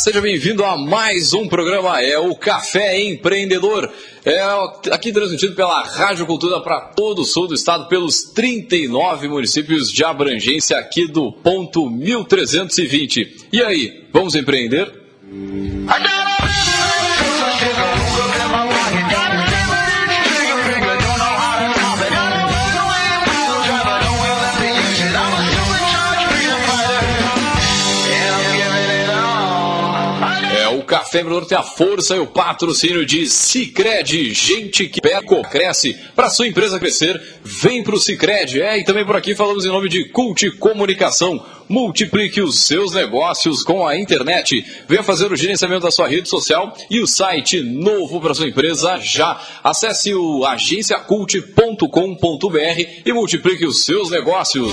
seja bem-vindo a mais um programa, é o Café Empreendedor. É aqui transmitido pela Rádio Cultura para todo o sul do estado, pelos 39 municípios de abrangência aqui do ponto 1320. E aí, vamos empreender? É, Empreendedor tem a força e o patrocínio de Cicred, gente que perco cresce. Para sua empresa crescer, vem para o Cicred. É, e também por aqui falamos em nome de Cult Comunicação. Multiplique os seus negócios com a internet. Venha fazer o gerenciamento da sua rede social e o site novo para sua empresa já. Acesse o agenciacult.com.br e multiplique os seus negócios.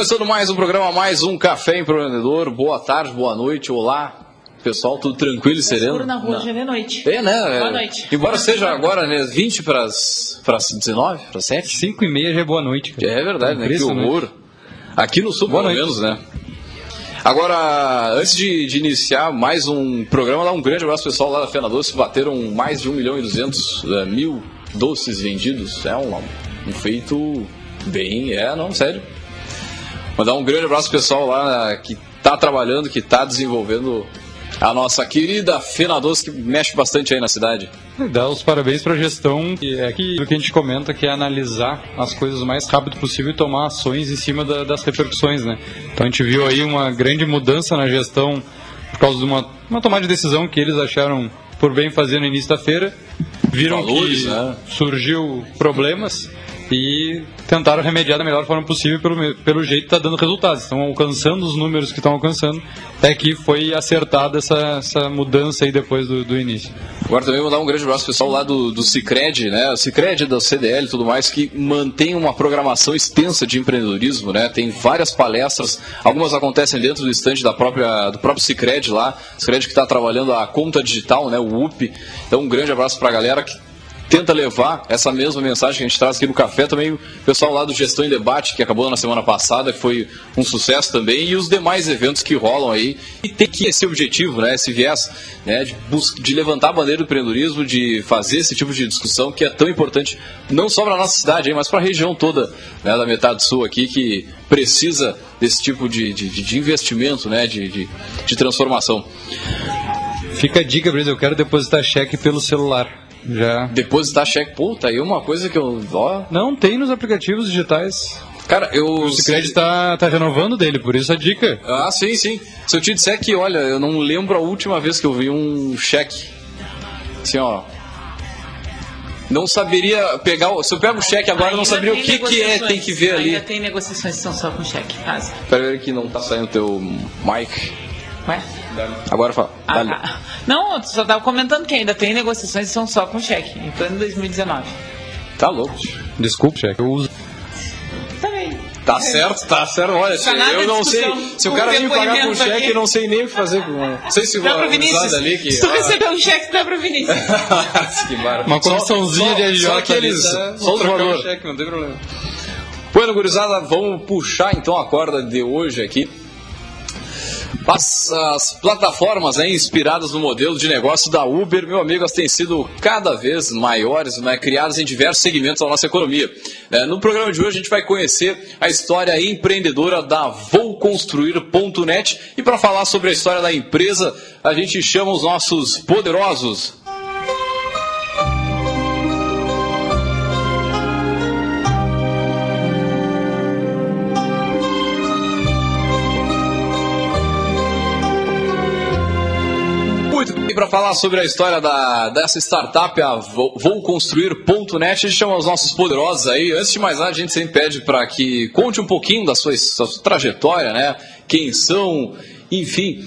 começando mais um programa, mais um Café Empreendedor. Boa tarde, boa noite, olá. Pessoal, tudo tranquilo e sereno? Escuro na rua, Não. já é noite. É, né? Boa É, noite. Embora seja agora, né, 20 para as 19, para 7. 5 e meia já é boa noite. cara. É verdade, né? Que Impressionante. horror. Aqui no sul, Boa pelo noite. menos, né? Agora, antes de, de iniciar mais um programa, dar um grande abraço pessoal lá da Fena Doce. Bateram mais de 1 milhão e 200 eh, mil doces vendidos. É um, um feito bem. É, não, sério. Mandar um grande abraço pessoal lá que está trabalhando, que está desenvolvendo a nossa querida Fena Doce, que mexe bastante aí na cidade. Dá os parabéns para a gestão, que é aquilo que a gente comenta, que é analisar as coisas o mais rápido possível e tomar ações em cima da- das repercussões, né? Então a gente viu aí uma grande mudança na gestão por causa de uma, uma tomada de decisão que eles acharam por bem fazer no início da feira, viram Valores, que né? surgiu problemas e tentaram remediar da melhor forma possível pelo, pelo jeito está dando resultados. Estão alcançando os números que estão alcançando, até que foi acertada essa, essa mudança aí depois do, do início. Agora também vou dar um grande abraço pessoal lá do, do Cicred, né? Cicred, da CDL e tudo mais, que mantém uma programação extensa de empreendedorismo, né? Tem várias palestras, algumas acontecem dentro do estande da própria, do próprio Cicred lá, Cicred que está trabalhando a conta digital, né? O UP. Então um grande abraço pra galera que tenta levar essa mesma mensagem que a gente traz aqui no café também. O pessoal lá do Gestão em Debate que acabou na semana passada que foi um sucesso também e os demais eventos que rolam aí. E tem que esse objetivo né esse viés né de, de levantar a bandeira do empreendedorismo de fazer esse tipo de discussão que é tão importante não só para nossa cidade aí, mas para a região toda né, da metade sul aqui que precisa desse tipo de, de, de investimento né de, de, de transformação. Fica a dica, Brisa, eu quero depositar cheque pelo celular. Já. depositar cheque pô tá aí uma coisa que eu ó Não, tem nos aplicativos digitais. cara eu O Cicred está tá renovando dele, por isso a dica. Ah, sim, sim. Se eu te disser que, olha, eu não lembro a última vez que eu vi um cheque. Assim, ó. Não saberia pegar. o- Se eu pego o cheque agora, eu não Ainda saberia o que, que é, tem que ver ali. Ainda tem negociações que são só com cheque, quase. Pera aí que não tá saindo teu mic. Ué? Agora fala. Ah, Dale. ah. Não, só tava comentando que ainda tem negociações que são só com cheque, em plano 2019. Tá louco. Desculpe, cheque. Eu uso. Também. Tá certo, tá certo. Olha, Tá nada eu não sei. Se o Um cara vir pagar com cheque, aqui. eu não sei nem o que fazer com. Não sei se Dá pra o Vinícius. ali que. Se tu ah, receber um cheque, dá pra Vinícius. que maravilha. Uma comissãozinha de agiota Só aqueles. ali, tá? Só os Trocar o valores. cheque, não tem problema. Bueno, gurizada, vamos puxar então a corda de hoje aqui. As, as plataformas inspiradas no modelo de negócio da Uber, meu amigo, elas têm sido cada vez maiores, né, criadas em diversos segmentos da nossa economia. É, no programa de hoje a gente vai conhecer a história empreendedora da VouConstruir.net e para falar sobre a história da empresa, a gente chama os nossos poderosos para falar sobre a história da, dessa startup, a Vou Construir.net, a gente chama os nossos poderosos aí. Antes de mais nada, a gente sempre pede para que conte um pouquinho da sua, sua trajetória, né? Quem são, enfim.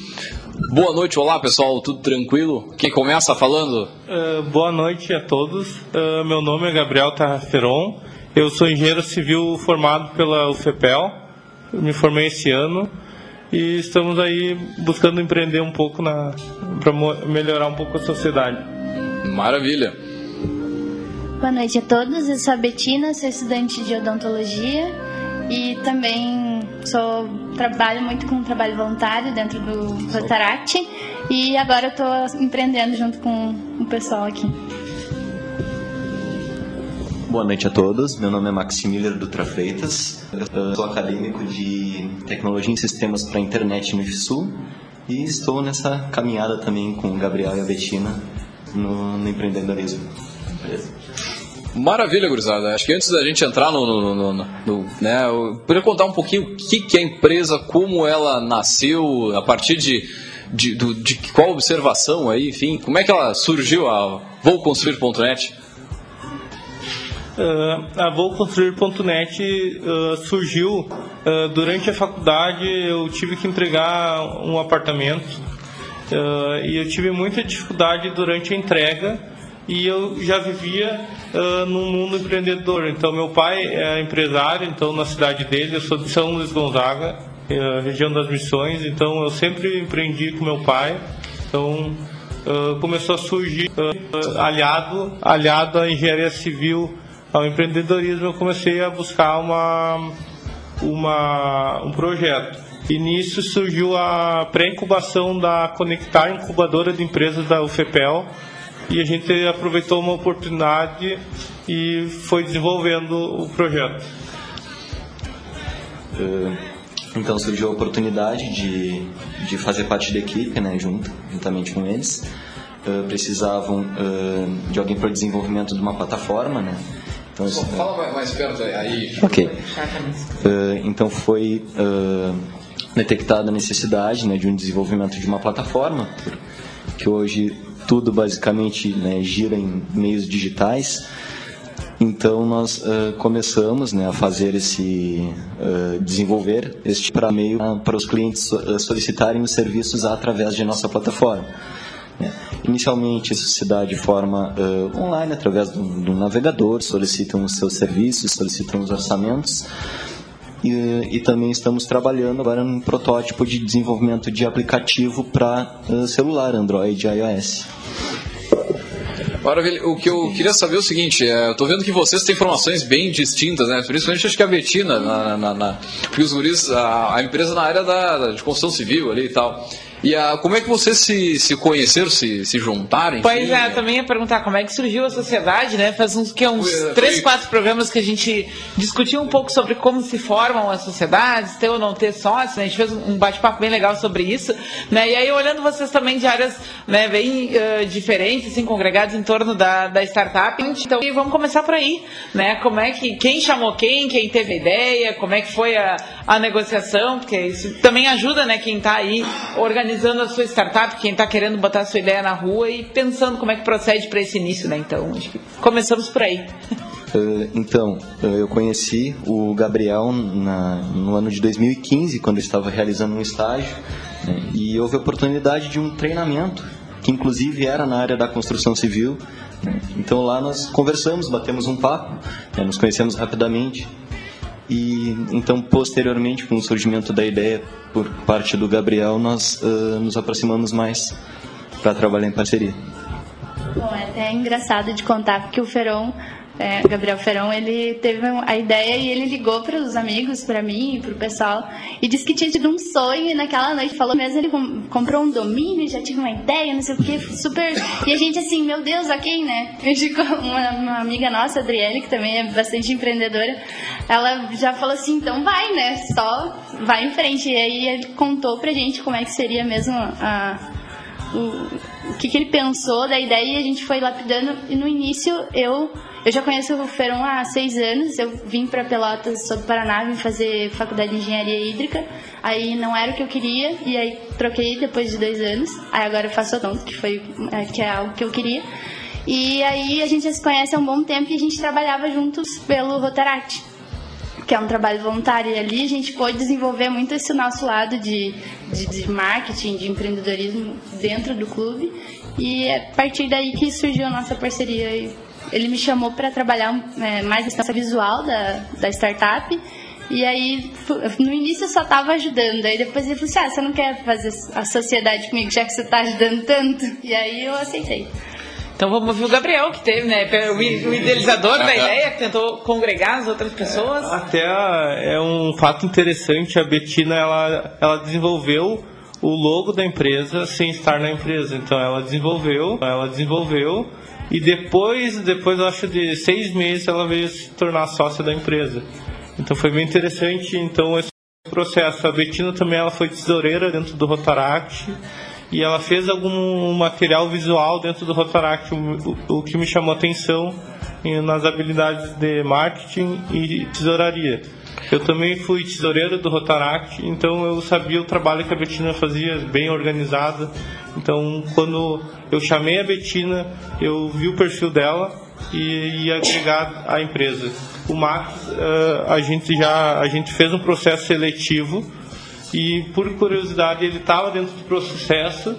Boa noite, olá pessoal, tudo tranquilo? Quem começa falando? Uh, boa noite a todos. Uh, meu nome é Gabriel Tarraferon. Eu sou engenheiro civil formado pela UFEPEL. Me formei esse ano e estamos aí buscando empreender um pouco para melhorar um pouco a sociedade. Maravilha. Boa noite a todos. Eu sou a Betina, sou estudante de odontologia e também sou trabalho muito com trabalho voluntário dentro do Rotaract e agora estou empreendendo junto com o pessoal aqui. Boa noite a todos. Meu nome é Maximiliano Dutra Freitas. Eu sou acadêmico de Tecnologia em Sistemas para a Internet no IFSU e estou nessa caminhada também com o Gabriel e a Betina no, no empreendedorismo. Maravilha, gurizada. Acho que antes da gente entrar no, no, no, no né, eu poderia contar um pouquinho o que, que é a empresa, como ela nasceu, a partir de, de, de, qual observação aí, enfim, como é que ela surgiu a Vou Construir.net? Uh, a VouConstruir.net uh, surgiu uh, durante a faculdade. Eu tive que entregar um apartamento e eu tive muita dificuldade durante a entrega. E eu já vivia uh, num mundo empreendedor. Então, meu pai é empresário, então na cidade dele, eu sou de São Luís Gonzaga, região das Missões. Então, eu sempre empreendi com meu pai. Então, começou a surgir aliado, aliado à engenharia civil ao empreendedorismo, eu comecei a buscar uma, uma, um projeto. E nisso surgiu a pré-incubação da Conectar Incubadora de Empresas da UFEPEL, e a gente aproveitou uma oportunidade e foi desenvolvendo o projeto. Eh, então surgiu a oportunidade de, de fazer parte da equipe, né, junto, juntamente com eles. Uh, precisavam uh, de alguém para o desenvolvimento de uma plataforma, né, então, Só fala mais perto aí. Ok. Uh, então foi uh, detectada a necessidade né, de um desenvolvimento de uma plataforma, que hoje tudo basicamente né, gira em meios digitais. Então nós uh, começamos né, a fazer esse desenvolver este para meio para os clientes solicitarem os serviços através de nossa plataforma. Inicialmente, isso se dá de forma uh, online, através do, do, navegador, solicitam os seus serviços, solicitam os orçamentos. E, e também estamos trabalhando agora num protótipo de desenvolvimento de aplicativo para uh, celular, Android e iOS. Maravilha. O que eu queria saber é o seguinte, é, eu estou vendo que vocês têm formações bem distintas, né? Principalmente acho que a Betina, na, na, na, porque os guris, a, a empresa na área da, de construção civil ali e tal. E a, como é que vocês se, se conheceram, se, se juntaram? Pois é, também ia perguntar como é que surgiu a sociedade, né? Faz uns, que, uns foi, três, foi... quatro programas que a gente discutiu um pouco sobre como se formam as sociedades, ter ou não ter sócios, né? A gente fez um bate-papo bem legal sobre isso, né? E aí, olhando vocês também de áreas né, bem uh, diferentes, assim, congregados em torno da, da startup, então vamos começar por aí, né? Como é que, quem chamou quem, quem teve a ideia, como é que foi a, a negociação, porque isso também ajuda, né, quem está aí organizando a sua startup, quem está querendo botar a sua ideia na rua e pensando como é que procede para esse início, né? Então, acho que começamos por aí. Uh, então, uh, eu conheci o Gabriel na, no ano de 2015, quando eu estava realizando um estágio, né, e houve a oportunidade de um treinamento, que inclusive era na área da construção civil. Né, então lá nós conversamos, batemos um papo, né, nos conhecemos rapidamente, e então, posteriormente, com o surgimento da ideia por parte do Gabriel, nós uh, nos aproximamos mais para trabalhar em parceria. Bom, é até engraçado de contar porque o Feron é, Gabriel Ferão, ele teve a ideia e ele ligou para os amigos, para mim, para o pessoal, e disse que tinha tido um sonho e naquela noite falou mesmo, ele comprou um domínio, já tinha uma ideia, não sei o que, super... E a gente assim, meu Deus, ok, né? Uma, uma amiga nossa, Adriele, que também é bastante empreendedora, ela já falou assim, então vai, né? Só vai em frente. E aí ele contou pra gente como é que seria mesmo a o, o que, que ele pensou da ideia e a gente foi lapidando. E no início eu eu já conheço o Feron há seis anos. Eu vim para Pelotas, sou do Paraná, vim fazer faculdade de engenharia hídrica. Aí não era o que eu queria e aí troquei depois de dois anos. Aí agora eu faço odonto, que foi é, que é algo que eu queria. E aí a gente já se conhece há um bom tempo e a gente trabalhava juntos pelo Rotaract, que é um trabalho voluntário. E ali a gente pôde desenvolver muito esse nosso lado de, de, de marketing, de empreendedorismo dentro do clube. E é a partir daí que surgiu a nossa parceria ele me chamou para trabalhar é, mais a questão visual da, da startup. E aí, no início eu só estava ajudando. Aí depois ele falou assim: ah, você não quer fazer a sociedade comigo, já que você está ajudando tanto? E aí eu aceitei. Então vamos ouvir o Gabriel, que teve, né? O idealizador da ideia, que tentou congregar as outras pessoas. Até é um fato interessante, a Betina ela, ela desenvolveu o logo da empresa sem estar na empresa. Então ela desenvolveu, ela desenvolveu e depois, depois acho de seis meses, ela veio se tornar sócia da empresa. Então foi bem interessante. Então esse processo. A Betina também ela foi tesoureira dentro do Rotaract e ela fez algum material visual dentro do Rotaract, o, o que me chamou atenção nas habilidades de marketing e tesouraria. Eu também fui tesoureiro do Rotaract, então eu sabia o trabalho que a Betina fazia, bem organizada. Então, quando eu chamei a Betina, eu vi o perfil dela e ia agregar a empresa. O Max, eh, a gente já a gente fez um processo seletivo e, por curiosidade, ele estava dentro do processo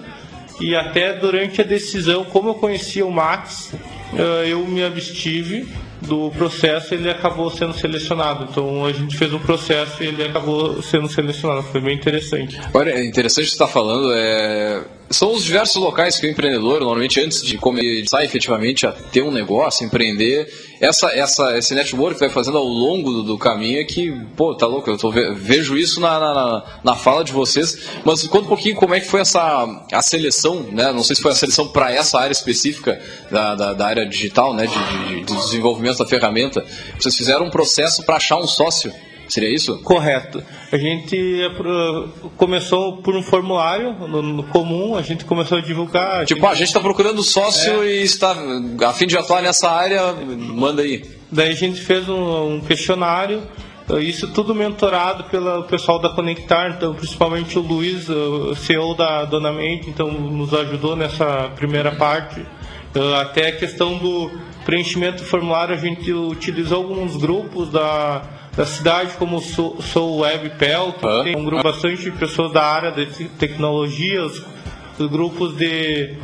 e até durante a decisão, como eu conhecia o Max, eh, eu me abstive do processo ele acabou sendo selecionado. Então a gente fez um processo e ele acabou sendo selecionado. Foi bem interessante. Olha, é interessante você está falando. É... São os diversos locais que o empreendedor, normalmente antes de começar efetivamente a ter um negócio, empreender, essa, essa, esse network que vai fazendo ao longo do, do caminho é que, pô, tá louco, eu tô, vejo isso na, na, na, fala de vocês. Mas conta um pouquinho como é que foi essa a seleção, né? Não sei se foi a seleção para essa área específica da, da, da, área digital, né? De, de, de desenvolvimento da ferramenta. Vocês fizeram um processo para achar um sócio. Seria isso? Correto. A gente começou por um formulário no, no comum, a gente começou a divulgar. A tipo, gente... a gente está procurando sócio é. e está a fim de atuar nessa área, manda aí. Daí a gente fez um, um questionário, isso tudo mentorado pelo pessoal da Conectar, então principalmente o Luiz, o CEO da Dona Mente, então nos ajudou nessa primeira parte. Até a questão do preenchimento do formulário, a gente utilizou alguns grupos da da cidade, como sou, sou Web Pel, que ah, tem um grupo bastante de pessoas da área de tecnologias, os grupos de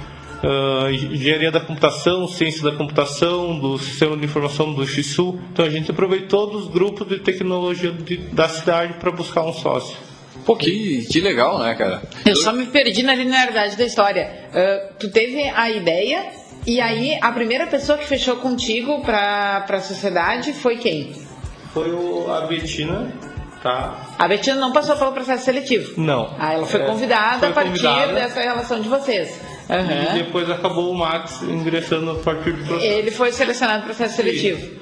uh, engenharia da computação, ciência da computação, do sistema de informação do XISU. Então a gente aproveitou todos os grupos de tecnologia de, da cidade para buscar um sócio. Pô, que, que legal, né, cara? Eu só me perdi na linearidade da história. Uh, tu teve a ideia e aí a primeira pessoa que fechou contigo para a sociedade foi quem? Foi o, a Betina, tá? A Betina não passou pelo processo seletivo? Não. Ah, ela foi é, convidada foi a partir convidada. dessa relação de vocês. Uhum. E depois acabou o Max ingressando a partir do processo. Ele foi selecionado para processo seletivo.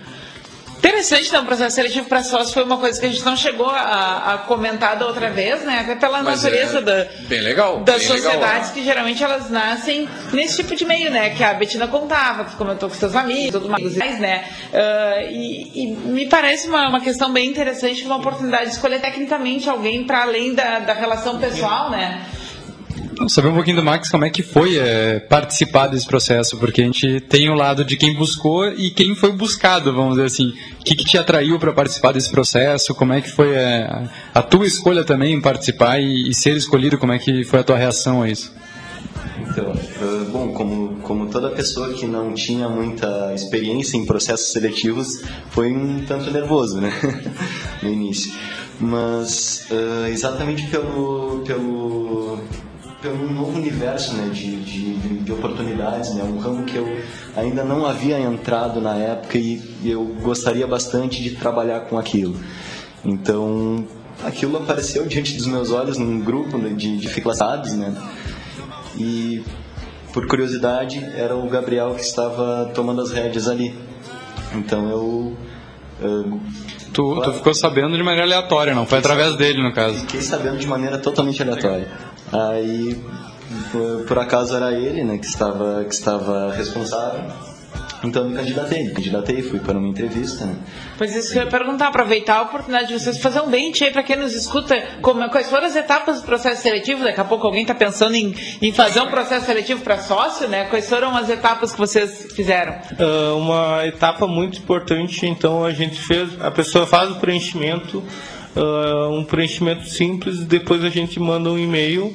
Interessante, então, o processo seletivo para sócio foi uma coisa que a gente não chegou a, a comentar da outra vez, né? Até pela Mas natureza é da, legal, das sociedades legal. que geralmente elas nascem nesse tipo de meio, né? Que a Betina contava, que comentou com seus amigos, tudo mais, né? Uh, e, e, me parece uma, uma questão bem interessante, uma oportunidade de escolher tecnicamente alguém para além da, da relação pessoal, né? Saber um pouquinho do Max como é que foi é, participar desse processo, porque a gente tem o lado de quem buscou e quem foi buscado, vamos dizer assim. O que, que te atraiu para participar desse processo? Como é que foi é, a tua escolha também em participar e, e, ser escolhido? Como é que foi a tua reação a isso? Então, uh, bom, como, como toda pessoa que não tinha muita experiência em processos seletivos, foi um tanto nervoso, né, no início. Mas exatamente pelo, pelo pelo novo universo né, de, de, de, oportunidades, né, um ramo que eu ainda não havia entrado na época e eu gostaria bastante de trabalhar com aquilo. Então, aquilo apareceu diante dos meus olhos num grupo de, de né, e por curiosidade era o Gabriel que estava tomando as rédeas ali. Então eu. eu tu, tu ficou sabendo de maneira aleatória, não? Foi através dele, no caso. Fiquei sabendo de maneira totalmente aleatória. Aí por, por acaso era ele, né, que estava que estava responsável. Então eu me candidatei, me candidatei, fui para uma entrevista. Né? Pois isso que eu ia perguntar, aproveitar a oportunidade de vocês fazer um dente aí para quem nos escuta, como, quais foram as etapas do processo seletivo? Daqui a pouco alguém está pensando em, em fazer um processo seletivo para sócio, né? Quais foram as etapas que vocês fizeram? Uh, uma etapa muito importante, então a gente fez, a pessoa faz o preenchimento, uh, um preenchimento simples, depois a gente manda um e-mail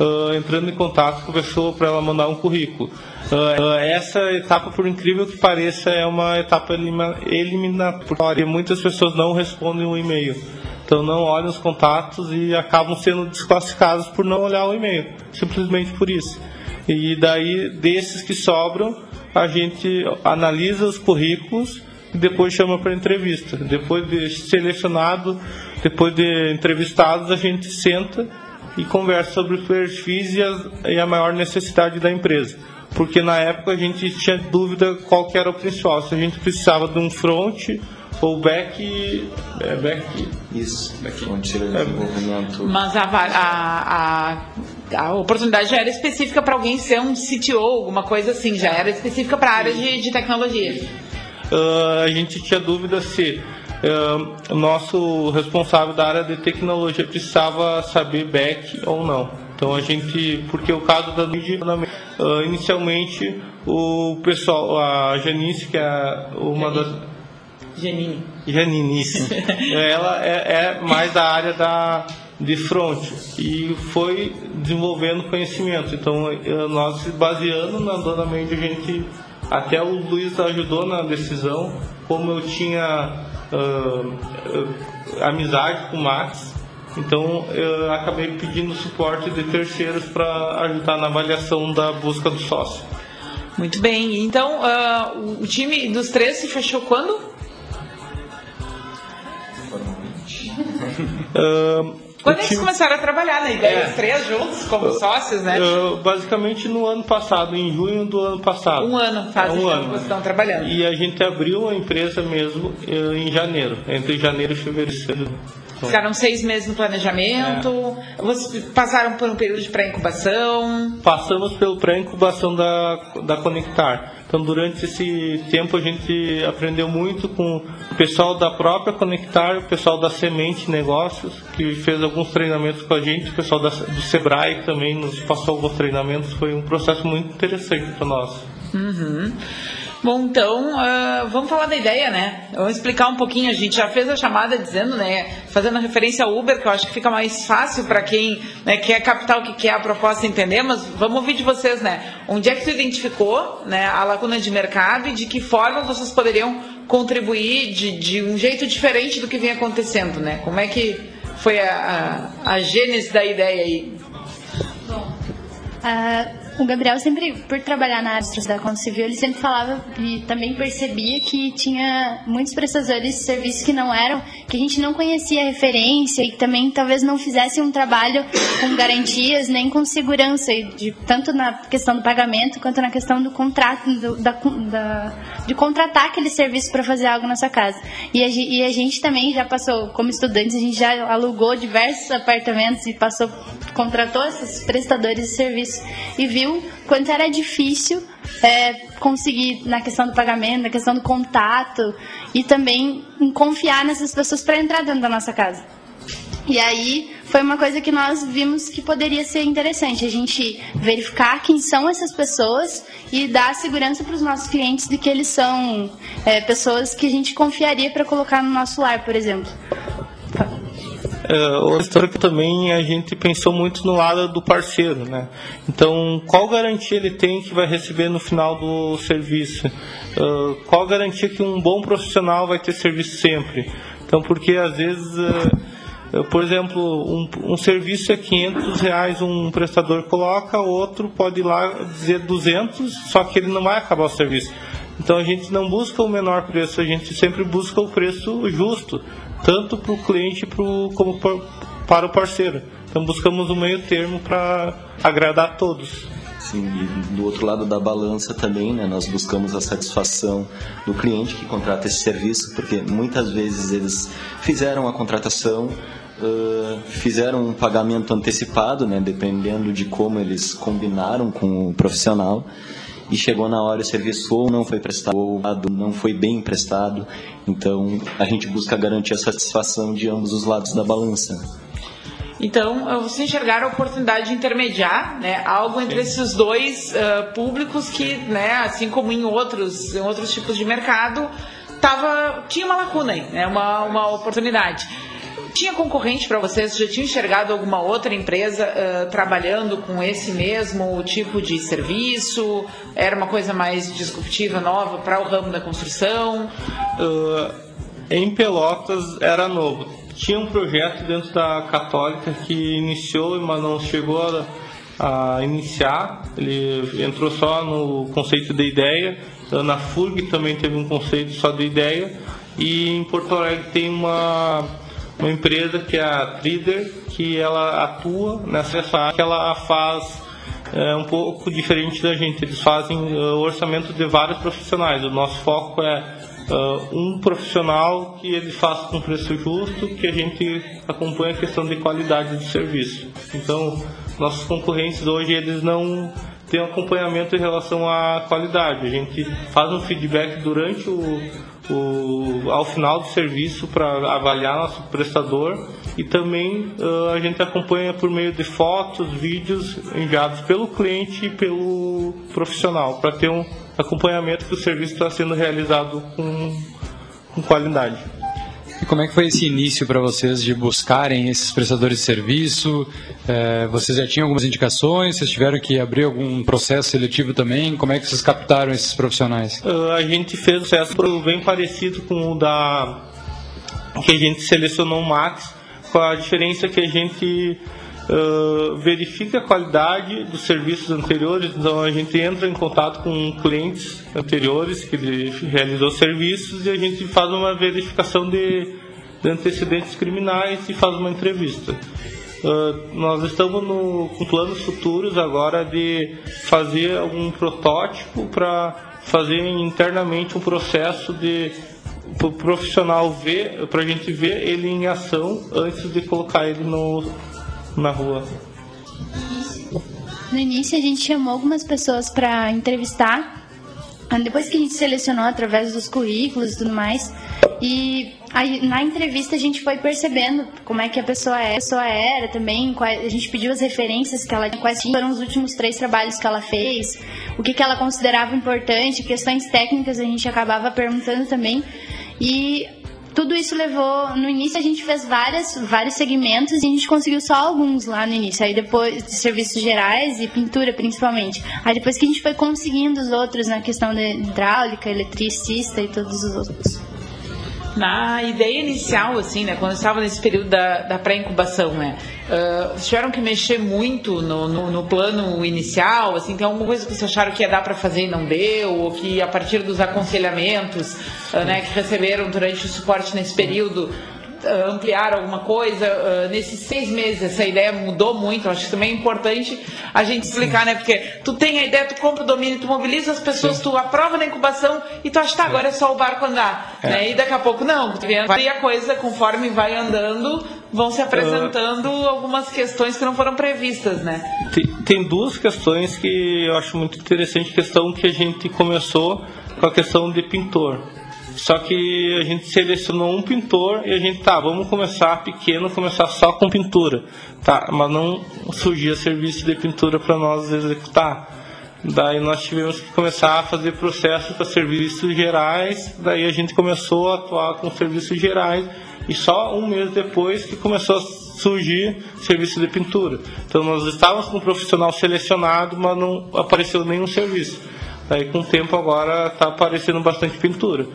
uh, entrando em contato com a pessoa para ela mandar um currículo. Uh, essa etapa, por incrível que pareça, é uma etapa eliminatória. Muitas pessoas não respondem o e-mail. Então não olham os contatos e acabam sendo desclassificados por não olhar o e-mail. Simplesmente por isso. E daí, desses que sobram, a gente analisa os currículos e depois chama para entrevista. Depois de selecionado, depois de entrevistados, a gente senta e conversa sobre os perfis e a, e a maior necessidade da empresa. Porque na época a gente tinha dúvida qual que era o principal, se a gente precisava de um front ou back. É, back Isso, back front seria desenvolvimento. Mas a, a, a, a oportunidade já era específica para alguém ser um CTO, alguma coisa assim, já era específica para a área de, de tecnologia. Uh, a gente tinha dúvida se o nosso responsável da área de tecnologia precisava saber back ou não. Então a gente, porque o caso da uh, inicialmente o pessoal, a Janice, que é uma das Janine. Janine, isso. Ela é, é, mais da área da, de front e foi desenvolvendo conhecimento. Então, nós baseando na Dona Mandy, a gente até o Luiz ajudou na decisão, como eu tinha uh, uh, amizade com o Max, então eu acabei pedindo suporte de terceiros para ajudar na avaliação da busca do sócio. Muito bem, então uh, o time dos três se fechou quando? Quando é que começaram a trabalhar na ideia, é. os três juntos, como sócios, né? Uh, basicamente no ano passado, em junho do ano passado. Um ano faz um ano. vocês estão trabalhando. E a gente abriu a empresa mesmo uh, em janeiro, entre janeiro e fevereiro. Ficaram seis meses no planejamento. É. Vocês passaram por um período de pré-incubação? Passamos pelo pré-incubação da, da Conectar. Então, durante esse tempo, a gente aprendeu muito com o pessoal da própria Conectar, o pessoal da Semente Negócios, que fez alguns treinamentos com a gente, o pessoal da, do Sebrae também nos passou alguns treinamentos. Foi um processo muito interessante para nós. Uhum. Bom, então, uh, vamos falar da ideia, né? Vamos explicar um pouquinho. A gente já fez a chamada dizendo, né? Fazendo referência ao Uber, que eu acho que fica mais fácil para quem né, quer captar o que quer a proposta entender, mas vamos ouvir de vocês, né? Onde é que tu identificou né, a lacuna de mercado e de que forma vocês poderiam contribuir de, de um jeito diferente do que vem acontecendo, né? Como é que foi a, a, a gênese da ideia aí? Bom, uh o Gabriel sempre, por trabalhar na área da construção civil, ele sempre falava e também percebia que tinha muitos prestadores de serviços que não eram, que a gente não conhecia a referência e também talvez não fizessem um trabalho com garantias nem com segurança, de, tanto na questão do pagamento quanto na questão do contrato, do, da, da, de contratar aquele serviço para fazer algo na sua casa. E a, e a gente também já passou, como estudantes, a gente já alugou diversos apartamentos e passou, contratou esses prestadores de serviço e viu viu quanto era difícil é, conseguir na questão do pagamento, na questão do contato e também em confiar nessas pessoas para entrar dentro da nossa casa. E aí foi uma coisa que nós vimos que poderia ser interessante, a gente verificar quem são essas pessoas e dar segurança para os nossos clientes de que eles são é, pessoas que a gente confiaria para colocar no nosso lar, por exemplo. Uh, outra que também a gente pensou muito no lado do parceiro, né? Então, qual garantia ele tem que vai receber no final do serviço? Uh, qual garantia que um bom profissional vai ter serviço sempre? Então, porque às vezes, uh, por exemplo, um, um, serviço é 500 reais um prestador coloca, outro pode ir lá dizer 200, só que ele não vai acabar o serviço. Então a gente não busca o menor preço, a gente sempre busca o preço justo tanto para o cliente pro, como para o parceiro. Então buscamos um meio termo para agradar todos. Sim, e do outro lado da balança também, né, nós buscamos a satisfação do cliente que contrata esse serviço, porque muitas vezes eles fizeram a contratação, uh, fizeram um pagamento antecipado, né, dependendo de como eles combinaram com o profissional, e chegou na hora o serviço ou não foi prestado ou não foi bem prestado. Então a gente busca garantir a satisfação de ambos os lados da balança. Então, você enxergaram a oportunidade de intermediar né, algo entre esses dois uh, públicos que, né, assim como em outros, em outros tipos de mercado, tava, tinha uma lacuna aí, né, uma, uma oportunidade. Tinha concorrente para vocês? Já tinham enxergado alguma outra empresa uh, trabalhando com esse mesmo tipo de serviço? Era uma coisa mais disruptiva, nova para o ramo da construção? Uh, em Pelotas era novo tinha um projeto dentro da Católica que iniciou, mas não chegou a, a iniciar. Ele entrou só no conceito de ideia. Na FURG também teve um conceito só de ideia. E em Porto Alegre tem uma, uma empresa que é a Trider, que ela atua nessa área, que ela faz é um pouco diferente da gente. Eles fazem uh, orçamento de vários profissionais. O nosso foco é uh, um profissional que ele faça com preço justo, que a gente acompanha a questão de qualidade do serviço. Então, nossos concorrentes hoje eles não têm acompanhamento em relação à qualidade. A gente faz um feedback durante o, o ao final do serviço para avaliar nosso prestador e também uh, a gente acompanha por meio de fotos, vídeos enviados pelo cliente e pelo profissional para ter um acompanhamento que o serviço está sendo realizado com, com qualidade. E como é que foi esse início para vocês de buscarem esses prestadores de serviço? É, vocês já tinham algumas indicações? Vocês tiveram que abrir algum processo seletivo também? Como é que vocês captaram esses profissionais? Uh, a gente fez um processo bem parecido com o da que a gente selecionou o Max, com a diferença que a gente uh, verifica a qualidade dos serviços anteriores, então a gente entra em contato com clientes anteriores que ele realizou serviços e a gente faz uma verificação de, de antecedentes criminais e faz uma entrevista. Uh, nós estamos no, com planos futuros agora de fazer algum protótipo para fazer internamente um processo de o profissional ver, para a gente ver ele em ação antes de colocar ele no, na rua? No início a gente chamou algumas pessoas para entrevistar. Depois que a gente selecionou através dos currículos e tudo mais, e aí, na entrevista a gente foi percebendo como é que a pessoa, é, a pessoa era também, a gente pediu as referências que ela quais foram os últimos três trabalhos que ela fez, o que, que ela considerava importante, questões técnicas a gente acabava perguntando também. E tudo isso levou. No início a gente fez várias, vários segmentos e a gente conseguiu só alguns lá no início. Aí depois de serviços gerais e pintura principalmente. Aí depois que a gente foi conseguindo os outros na questão de hidráulica, eletricista e todos os outros na ideia inicial, assim, né, quando estava nesse período da, da pré-incubação, né, uh, tiveram que mexer muito no, no, no, plano inicial, assim, tem alguma coisa que vocês acharam que ia dar para fazer e não deu, ou que a partir dos aconselhamentos, uh, né, que receberam durante o suporte nesse período, ampliar alguma coisa. Uh, nesses seis meses, essa ideia mudou muito. Acho que também é importante a gente explicar, né? Porque tu tem a ideia, tu compra o domínio, tu mobiliza as pessoas, Sim. tu aprova na incubação e tu acha que tá, agora é só o barco andar. É. Né? E daqui a pouco, não. E a coisa, conforme vai andando, vão se apresentando uh, algumas questões que não foram previstas, né? Tem, tem duas questões que eu acho muito interessante. Questão que a gente começou com a questão de pintor. Só que a gente selecionou um pintor e a gente, tá, vamos começar pequeno, começar só com pintura. Tá, mas não surgia serviço de pintura para nós executar. Daí nós tivemos que começar a fazer processos para serviços gerais, daí a gente começou a atuar com serviços gerais e só um mês depois que começou a surgir serviço de pintura. Então nós estávamos com um profissional selecionado, mas não apareceu nenhum serviço. Daí com o tempo agora está aparecendo bastante pintura.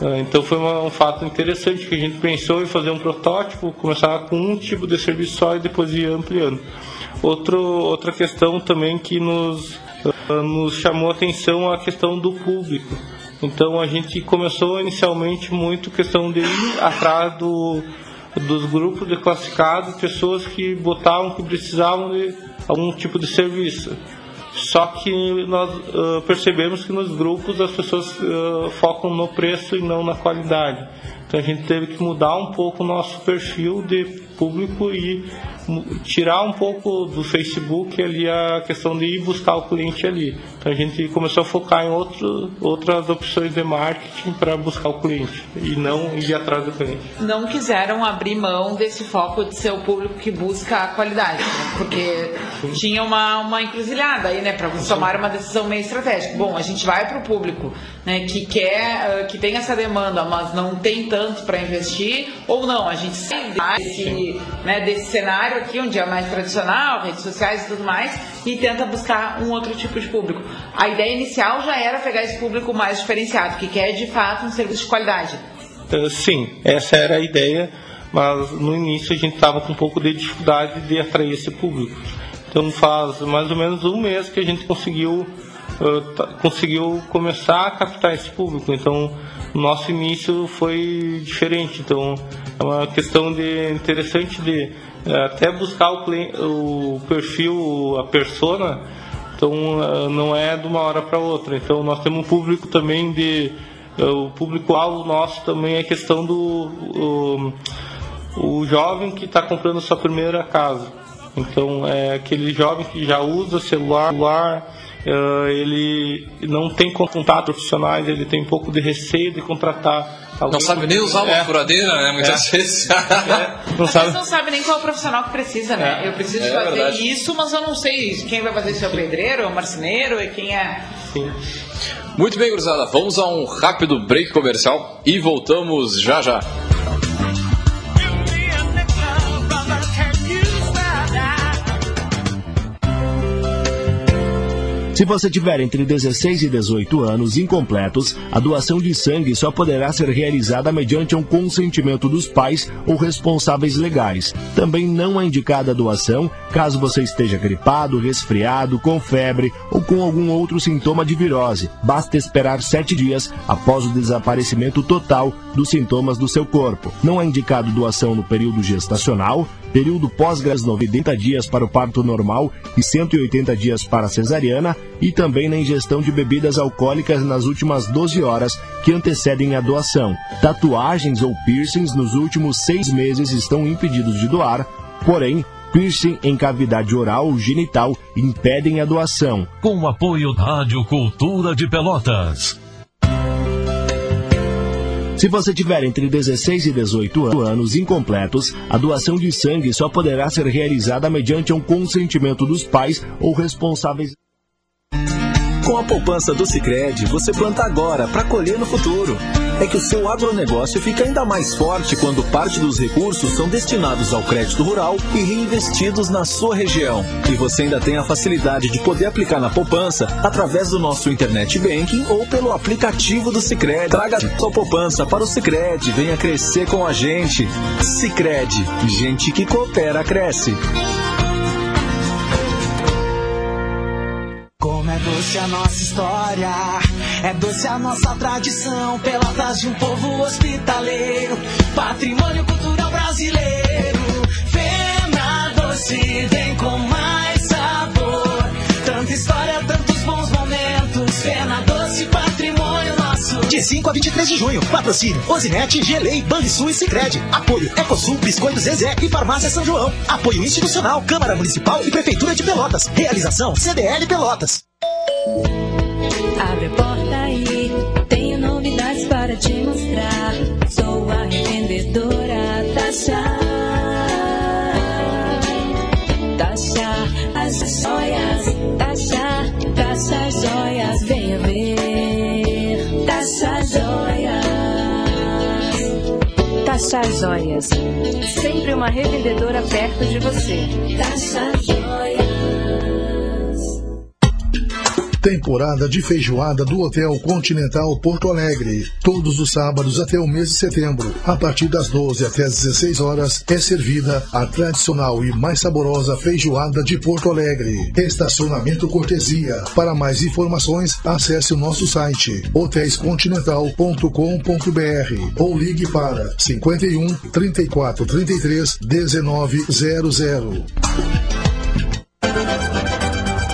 Ah, então foi um fato interessante que a gente pensou em fazer um protótipo, começar com um tipo de serviço só e depois ir ampliando. Outro, outra questão também que nos, ah, nos chamou a atenção é a questão do público. Então a gente começou inicialmente muito questão de ir atrás do, dos grupos de classificados, pessoas que botavam que precisavam de algum tipo de serviço. Só que nós uh, percebemos que nos grupos as pessoas uh, focam no preço e não na qualidade. Então a gente teve que mudar um pouco o nosso perfil de público e tirar um pouco do Facebook ali a questão de ir buscar o cliente ali. Então a gente começou a focar em outro, outras opções de marketing para buscar o cliente e não ir atrás do cliente. Não quiseram abrir mão desse foco de ser o público que busca a qualidade, né? porque Sim. tinha uma, uma encruzilhada aí, né, para você tomar uma decisão meio estratégica. Bom, a gente vai para o público né, que quer, que tem essa demanda, mas não tem tanto para investir, ou não, a gente sai desse, né, desse cenário aqui, onde é mais tradicional, redes sociais e tudo mais, e tenta buscar um outro tipo de público. A ideia inicial já era pegar esse público mais diferenciado, que quer de fato um serviço de qualidade. Uh, sim, essa era a ideia, mas no início a gente estava com um pouco de dificuldade de atrair esse público. Então faz mais ou menos um mês que a gente conseguiu uh, conseguiu começar a captar esse público. Então nosso início foi diferente. Então é uma questão de interessante de é, até buscar o, o perfil, a persona, então é, não é de uma hora para outra. Então nós temos um público também de é, o público-alvo nosso também é questão do o, o jovem que está comprando sua primeira casa. Então é aquele jovem que já usa celular, celular ele não tem contato profissionais, ele tem um pouco de receio de contratar não sabe nem usar uma é. furadeira, né? Muitas é. vezes. É. Não sabe. não sabe nem qual é o profissional que precisa, né? É. Eu preciso é fazer verdade. isso, mas eu não sei quem vai fazer isso é o pedreiro, é o marceneiro, é quem é. Sim. Muito bem, gurizada. Vamos a um rápido break comercial e voltamos já já. Se você tiver entre 16 e 18 anos incompletos, a doação de sangue só poderá ser realizada mediante um consentimento dos pais ou responsáveis legais. Também não é indicada a doação caso você esteja gripado, resfriado, com febre ou com algum outro sintoma de virose. Basta esperar sete dias após o desaparecimento total dos sintomas do seu corpo. Não é indicado doação no período gestacional, período pós-gravidez 90 dias para o parto normal e 180 dias para a cesariana e também na ingestão de bebidas alcoólicas nas últimas 12 horas que antecedem a doação. Tatuagens ou piercings nos últimos seis meses estão impedidos de doar, porém, piercing em cavidade oral ou genital impedem a doação. Com o apoio da Rádio Cultura de Pelotas. Se você tiver entre 16 e 18 anos incompletos, a doação de sangue só poderá ser realizada mediante um consentimento dos pais ou responsáveis. Com a poupança do Sicredi, você planta agora para colher no futuro é que o seu agronegócio fica ainda mais forte quando parte dos recursos são destinados ao crédito rural e reinvestidos na sua região. E você ainda tem a facilidade de poder aplicar na poupança através do nosso internet banking ou pelo aplicativo do Sicredi. Traga sua poupança para o Sicredi, venha crescer com a gente. Sicredi, gente que coopera cresce. Doce a nossa história, é doce a nossa tradição, pela de um povo hospitaleiro, patrimônio cultural brasileiro. Fena doce, vem com mais sabor, tanta história, tantos bons momentos. Fena doce, patrimônio nosso. De 5 a 23 de junho, patrocínio Ozinete, Gelei, Banrisul e Sicredi. Apoio Ecosul, Biscoito Zezé e Farmácia São João. Apoio institucional, Câmara Municipal e Prefeitura de Pelotas. Realização CDL Pelotas. Abre a porta aí, tenho novidades para te mostrar. Sou a revendedora Tasha. Tasha, as joias. Tasha, Tasha joias, venha ver. Tasha joias. Tasha joias. Sempre uma revendedora perto de você. Tasha joias. Temporada de feijoada do Hotel Continental Porto Alegre. Todos os sábados até o mês de setembro, a partir das 12 até as 16 horas, é servida a tradicional e mais saborosa feijoada de Porto Alegre. Estacionamento cortesia. Para mais informações, acesse o nosso site hotéiscontinental.com.br ou ligue para 51 34 33 1900.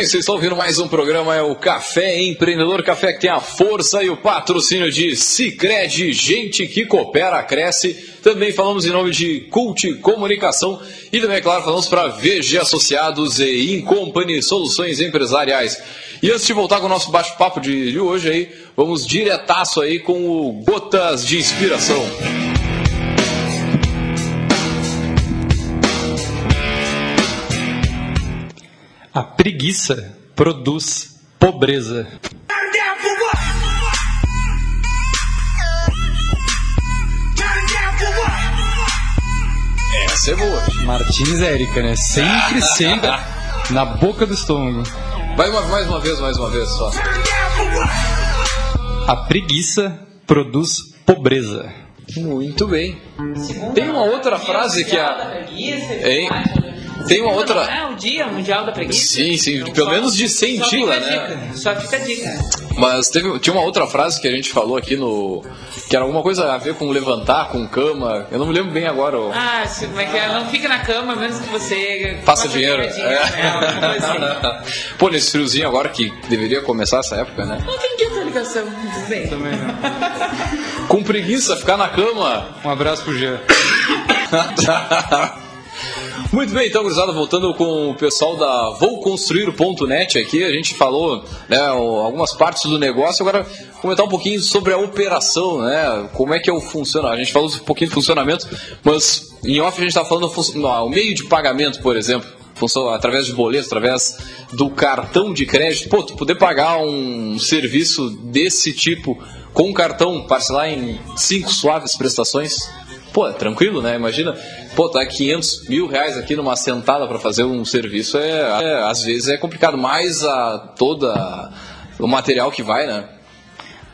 Bem, vocês estão ouvindo mais um programa, é o Café Empreendedor, café que tem a força e o patrocínio de Cicred, gente que coopera, cresce. Também falamos em nome de Cult Comunicação e também, é claro, falamos para VG Associados e Incompany Soluções Empresariais. E antes de voltar com o nosso bate-papo de, hoje aí, vamos diretaço aí com o Gotas de Inspiração. A preguiça produz pobreza. Essa é boa. Martins Érica, né? Sempre, sempre na boca do estômago. Vai uma, mais uma vez, mais uma vez só. A preguiça produz pobreza. Muito bem. Tem uma outra frase que a. Hein? Tem uma outra. É o Dia Mundial da Preguiça. Sim, sim, pelo menos de Só fica senti-la, a né? dica, Só fica a dica. Mas teve, tinha uma outra frase que a gente falou aqui no. que era alguma coisa a ver com levantar, com cama. Eu não me lembro bem agora. ó. Ah, é que é? Não fica na cama, mesmo que você. Faça faça dinheiro. pegadinha, né? Coisa assim. Pô, nesse friozinho agora que deveria começar essa época, né? Não tem que essa ligação, bem. Também não. Com preguiça, ficar na cama. Um abraço pro Jean. Muito bem, então, gurizada, voltando com o pessoal da vouconstruir.net aqui, a gente falou né, algumas partes do negócio, agora comentar um pouquinho sobre a operação, né? Como é que é o funciona. A gente falou um pouquinho do funcionamento, mas em off a gente está falando o meio de pagamento, por exemplo. Através de boleto, através do cartão de crédito. Pô, tu poder pagar um serviço desse tipo com cartão, parcelar em cinco suaves prestações, Pô, é tranquilo, né? Imagina, pô, tá 500 mil reais aqui numa sentada para fazer um serviço, é, é, às vezes é complicado, mais a toda o material que vai, né?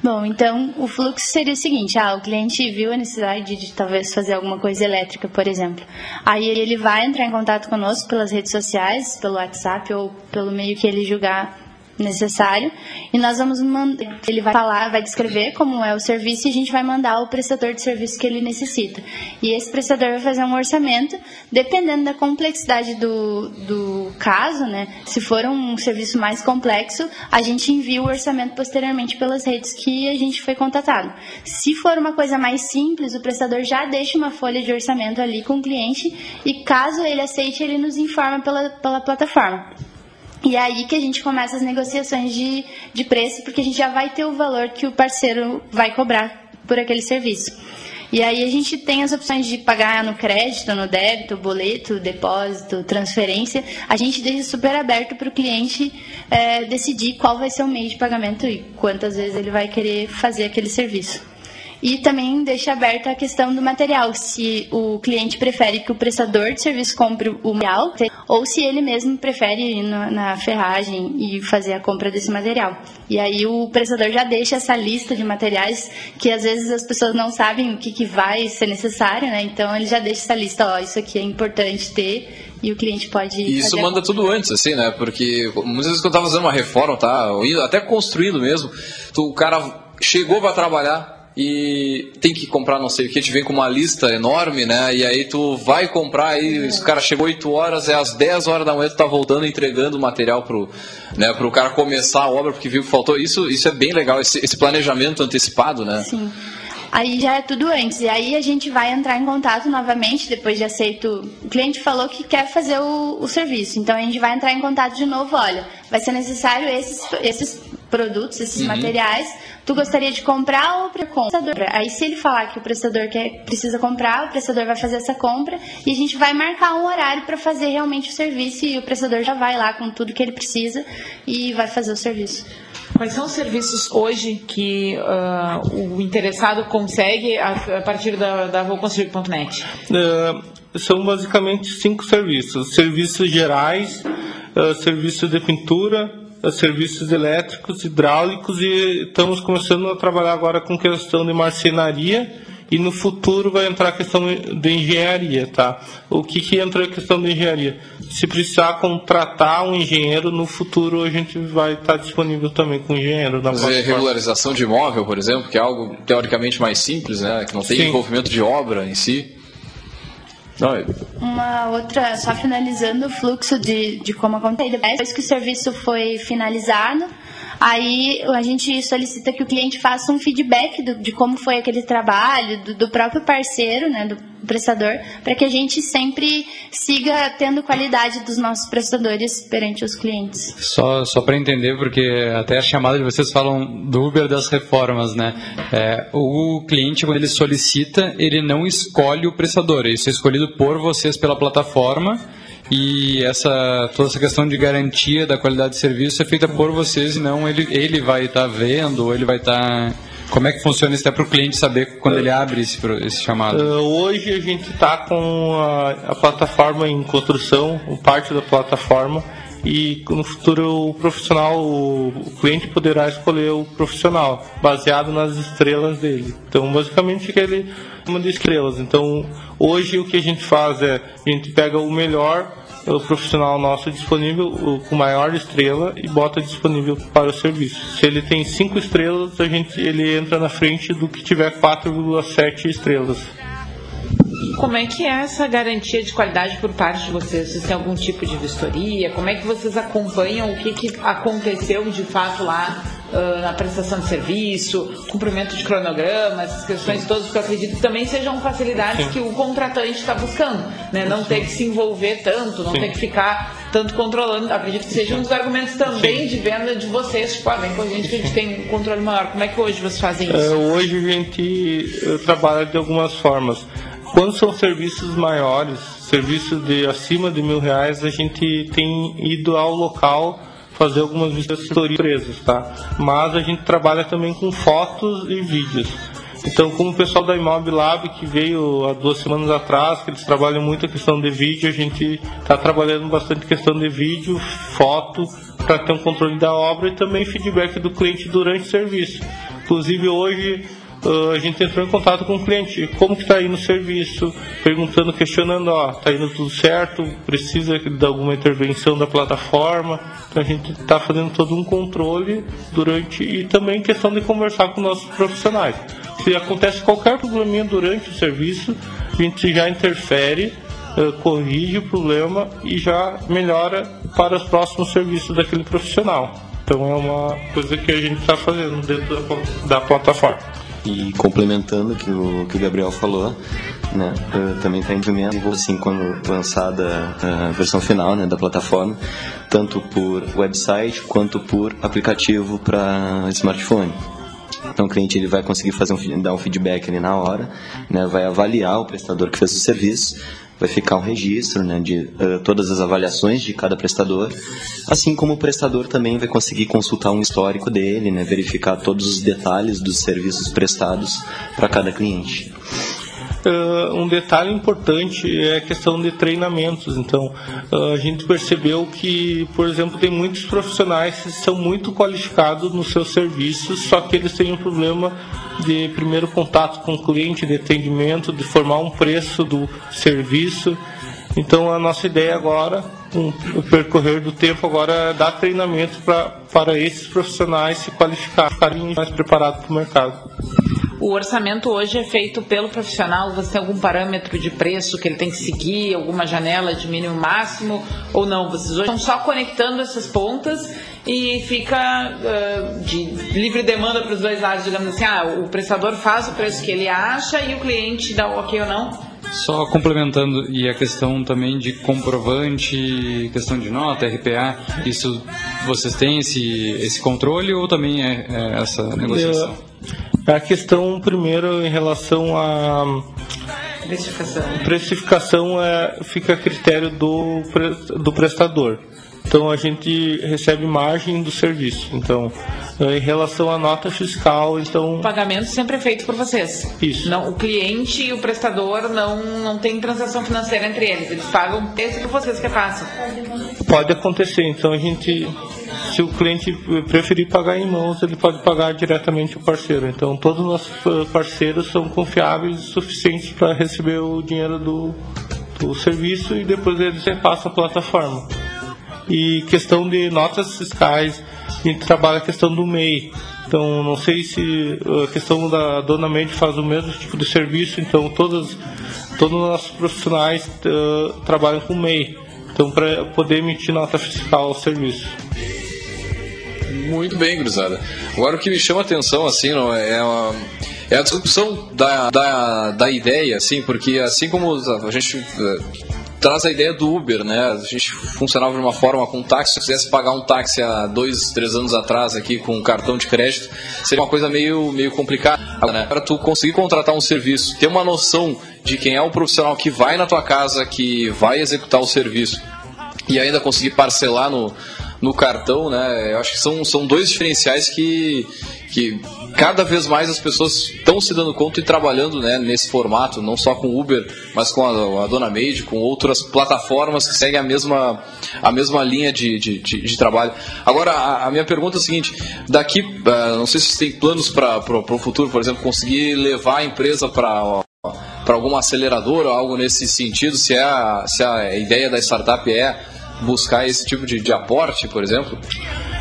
Bom, então o fluxo seria o seguinte: ah, o cliente viu a necessidade de talvez fazer alguma coisa elétrica, por exemplo. Aí ele vai entrar em contato conosco pelas redes sociais, pelo WhatsApp ou pelo meio que ele julgar necessário e nós vamos mandar ele vai falar vai descrever como é o serviço e a gente vai mandar o prestador de serviço que ele necessita. E esse prestador vai fazer um orçamento dependendo da complexidade do, do caso né? Se for um serviço mais complexo a gente envia o orçamento posteriormente pelas redes que a gente foi contatado. Se for uma coisa mais simples o prestador já deixa uma folha de orçamento ali com o cliente e caso ele aceite ele nos informa pela, pela plataforma e é aí que a gente começa as negociações de, de preço, porque a gente já vai ter o valor que o parceiro vai cobrar por aquele serviço. E aí a gente tem as opções de pagar no crédito, no débito, boleto, depósito, transferência. A gente deixa super aberto para o cliente eh, decidir qual vai ser o meio de pagamento e quantas vezes ele vai querer fazer aquele serviço. E também deixa aberta a questão do material, se o cliente prefere que o prestador de serviço compre o material ou se ele mesmo prefere ir na, na ferragem e fazer a compra desse material. E aí o prestador já deixa essa lista de materiais que às vezes as pessoas não sabem o que, que vai ser necessário, né? Então ele já deixa essa lista, ó, isso aqui é importante ter e o cliente pode. E isso manda tudo antes, assim, né? Porque muitas vezes quando eu tava fazendo uma reforma, tá? Até construindo mesmo, tu, o cara chegou para trabalhar e tem que comprar não sei o que, te vem com uma lista enorme, né? E aí tu vai comprar aí, se o cara chegou 8 horas, é às 10 horas da manhã, tu tá voltando entregando o material pro, né, pro cara começar a obra porque viu que faltou. Isso, isso é bem legal, esse, esse planejamento antecipado, né? Sim. Aí já é tudo antes. E aí a gente vai entrar em contato novamente, depois de aceito. O cliente falou que quer fazer o, o serviço. Então a gente vai entrar em contato de novo. Olha, vai ser necessário esses, esses produtos, esses Uhum. materiais. Tu gostaria de comprar ou para prestador? Aí se ele falar que o prestador quer, precisa comprar, o prestador vai fazer essa compra e a gente vai marcar um horário para fazer realmente o serviço e o prestador já vai lá com tudo que ele precisa e vai fazer o serviço. Quais são os serviços hoje que ah, o interessado consegue a, a partir da, da vouconstruir.net? É, são basicamente cinco serviços: serviços gerais, é, serviço de pintura, serviços elétricos, hidráulicos e estamos começando a trabalhar agora com questão de marcenaria e no futuro vai entrar a questão de engenharia, tá? O que que entra a questão de engenharia? Se precisar contratar um engenheiro, no futuro a gente vai estar disponível também com engenheiro na Fazer regularização de imóvel, por exemplo, que é algo teoricamente mais simples, né? Que não tem Sim. envolvimento de obra em si. Uma outra, só finalizando o fluxo de, de como acontece. Depois que o serviço foi finalizado, aí a gente solicita que o cliente faça um feedback do- de como foi aquele trabalho, do, do próprio parceiro, né, do prestador, para que a gente sempre siga tendo qualidade dos nossos prestadores perante os clientes. Só, só para entender, porque até a chamada de vocês falam do Uber das reformas, né? É, o cliente, quando ele solicita, ele não escolhe o prestador, isso é escolhido por vocês pela plataforma e essa toda essa questão de garantia da qualidade de serviço é feita por vocês e não ele, ele vai estar vendo ou ele vai estar... Como é que funciona isso até para o cliente saber quando ele abre esse, esse chamado? Uh, hoje a gente está com a, a plataforma em construção, parte da plataforma, e no futuro o profissional, o, cliente poderá escolher o profissional, baseado nas estrelas dele. Então, basicamente, ele uma de estrelas. Então, hoje o que a gente faz é, a gente pega o melhor o profissional nosso disponível com maior estrela e bota disponível para o serviço. Se ele tem cinco estrelas, a gente ele entra na frente do que tiver 4,7 estrelas. Como é que é essa garantia de qualidade por parte de vocês? Vocês têm algum tipo de vistoria? Como é que vocês acompanham o que, que aconteceu de fato lá ah, na prestação de serviço, cumprimento de cronograma, essas questões todas que eu acredito que também sejam facilidades Sim. que o contratante está buscando, né? Não ter que se envolver tanto, não Sim. ter que ficar tanto controlando. Acredito que seja um dos argumentos também de venda de vocês, tipo, ah, vem com a gente que a gente tem um controle maior. Como é que hoje vocês fazem isso? É, hoje a gente eh, trabalha de algumas formas. Quando são serviços maiores, serviços de acima de mil reais, a gente tem ido ao local fazer algumas visitas empresas, tá? Mas a gente trabalha também com fotos e vídeos. Então, como o pessoal da Imob Lab, que veio há duas semanas atrás, que eles trabalham muito a questão de vídeo, a gente está trabalhando bastante questão de vídeo, foto, para ter um controle da obra e também feedback do cliente durante o serviço. Inclusive, hoje ah, a gente entrou em contato com o cliente, como que está indo o serviço, perguntando, questionando, ó, está indo tudo certo, precisa de alguma intervenção da plataforma, então a gente está fazendo todo um controle durante e também questão de conversar com nossos profissionais. Se acontece qualquer probleminha durante o serviço, a gente já interfere, eh, corrige o problema e já melhora para os próximos serviços daquele profissional. Então é uma coisa que a gente está fazendo dentro da, da plataforma. E complementando o que o que o Gabriel falou, né, eh, também está em desenvolvimento, assim, quando lançada a versão final né, da plataforma, tanto por website quanto por aplicativo para smartphone. Então o cliente ele vai conseguir fazer um, dar um feedback ali na hora, né, vai avaliar o prestador que fez o serviço, vai ficar um registro né, de eh, todas as avaliações de cada prestador, assim como o prestador também vai conseguir consultar um histórico dele, né, verificar todos os detalhes dos serviços prestados para cada cliente. Uh, um detalhe importante é a questão de treinamentos. Então, uh, a gente percebeu que, por exemplo, tem muitos profissionais que são muito qualificados nos seus serviços, só que eles têm um problema de primeiro contato com o cliente, de atendimento, de formar um preço do serviço. Então, a nossa ideia agora, com o percorrer do tempo, agora é dar treinamento pra, para esses profissionais se qualificarem, ficarem mais preparados para o mercado. O orçamento hoje é feito pelo profissional. Você tem algum parâmetro de preço que ele tem que seguir, alguma janela de mínimo e máximo ou não? Vocês hoje estão só conectando essas pontas e fica ah, de livre demanda para os dois lados, digamos assim. Ah, o prestador faz o preço que ele acha e o cliente dá o ok ou não. Só complementando, e a questão também de comprovante, questão de nota, RPA, isso vocês têm esse, esse controle ou também é, é essa negociação? É A questão, primeiro, em relação à Precificação. precificação, é, fica a critério do, do prestador. então a gente recebe margem do serviço. Então, eh, em relação à nota fiscal, então O pagamento sempre é feito por vocês. Isso. Não, o cliente e o prestador não, não tem transação financeira entre eles. Eles pagam esse que vocês que passam. pode acontecer. Então a gente, se o cliente preferir pagar em mãos, ele pode pagar diretamente o parceiro. Então todos os nossos eh, parceiros são confiáveis o suficiente para receber o dinheiro do, do serviço e depois eles repassam a plataforma. E questão de notas fiscais, a gente trabalha a questão do MEI. Então, não sei se a questão da dona Made faz o mesmo tipo de serviço, então todas, todos os nossos profissionais eh, trabalham com MEI. Então, para poder emitir nota fiscal ao serviço. Muito bem, gurizada. Agora o que me chama atenção, assim, não é, é a, é a disrupção da, da, da ideia, assim, porque assim como a gente eh, traz a ideia do Uber, né? A gente funcionava de uma forma com táxi, se eu quisesse pagar um táxi há dois, três anos atrás aqui com um cartão de crédito, seria uma coisa meio, meio complicada, né? Para tu conseguir contratar um serviço, ter uma noção de quem é o profissional que vai na tua casa, que vai executar o serviço e ainda conseguir parcelar no, no cartão, né? Eu acho que são, são dois diferenciais que, que cada vez mais as pessoas estão se dando conta e trabalhando né, nesse formato, não só com Uber, mas com a, a Dona Made, com outras plataformas que seguem a mesma, a mesma linha de, de, de, de trabalho. Agora, a, a minha pergunta é a seguinte: daqui, uh, não sei se tem planos para o futuro, por exemplo, conseguir levar a empresa para para alguma aceleradora ou algo nesse sentido, se, é a, se a ideia da startup é buscar esse tipo de, de aporte, por exemplo?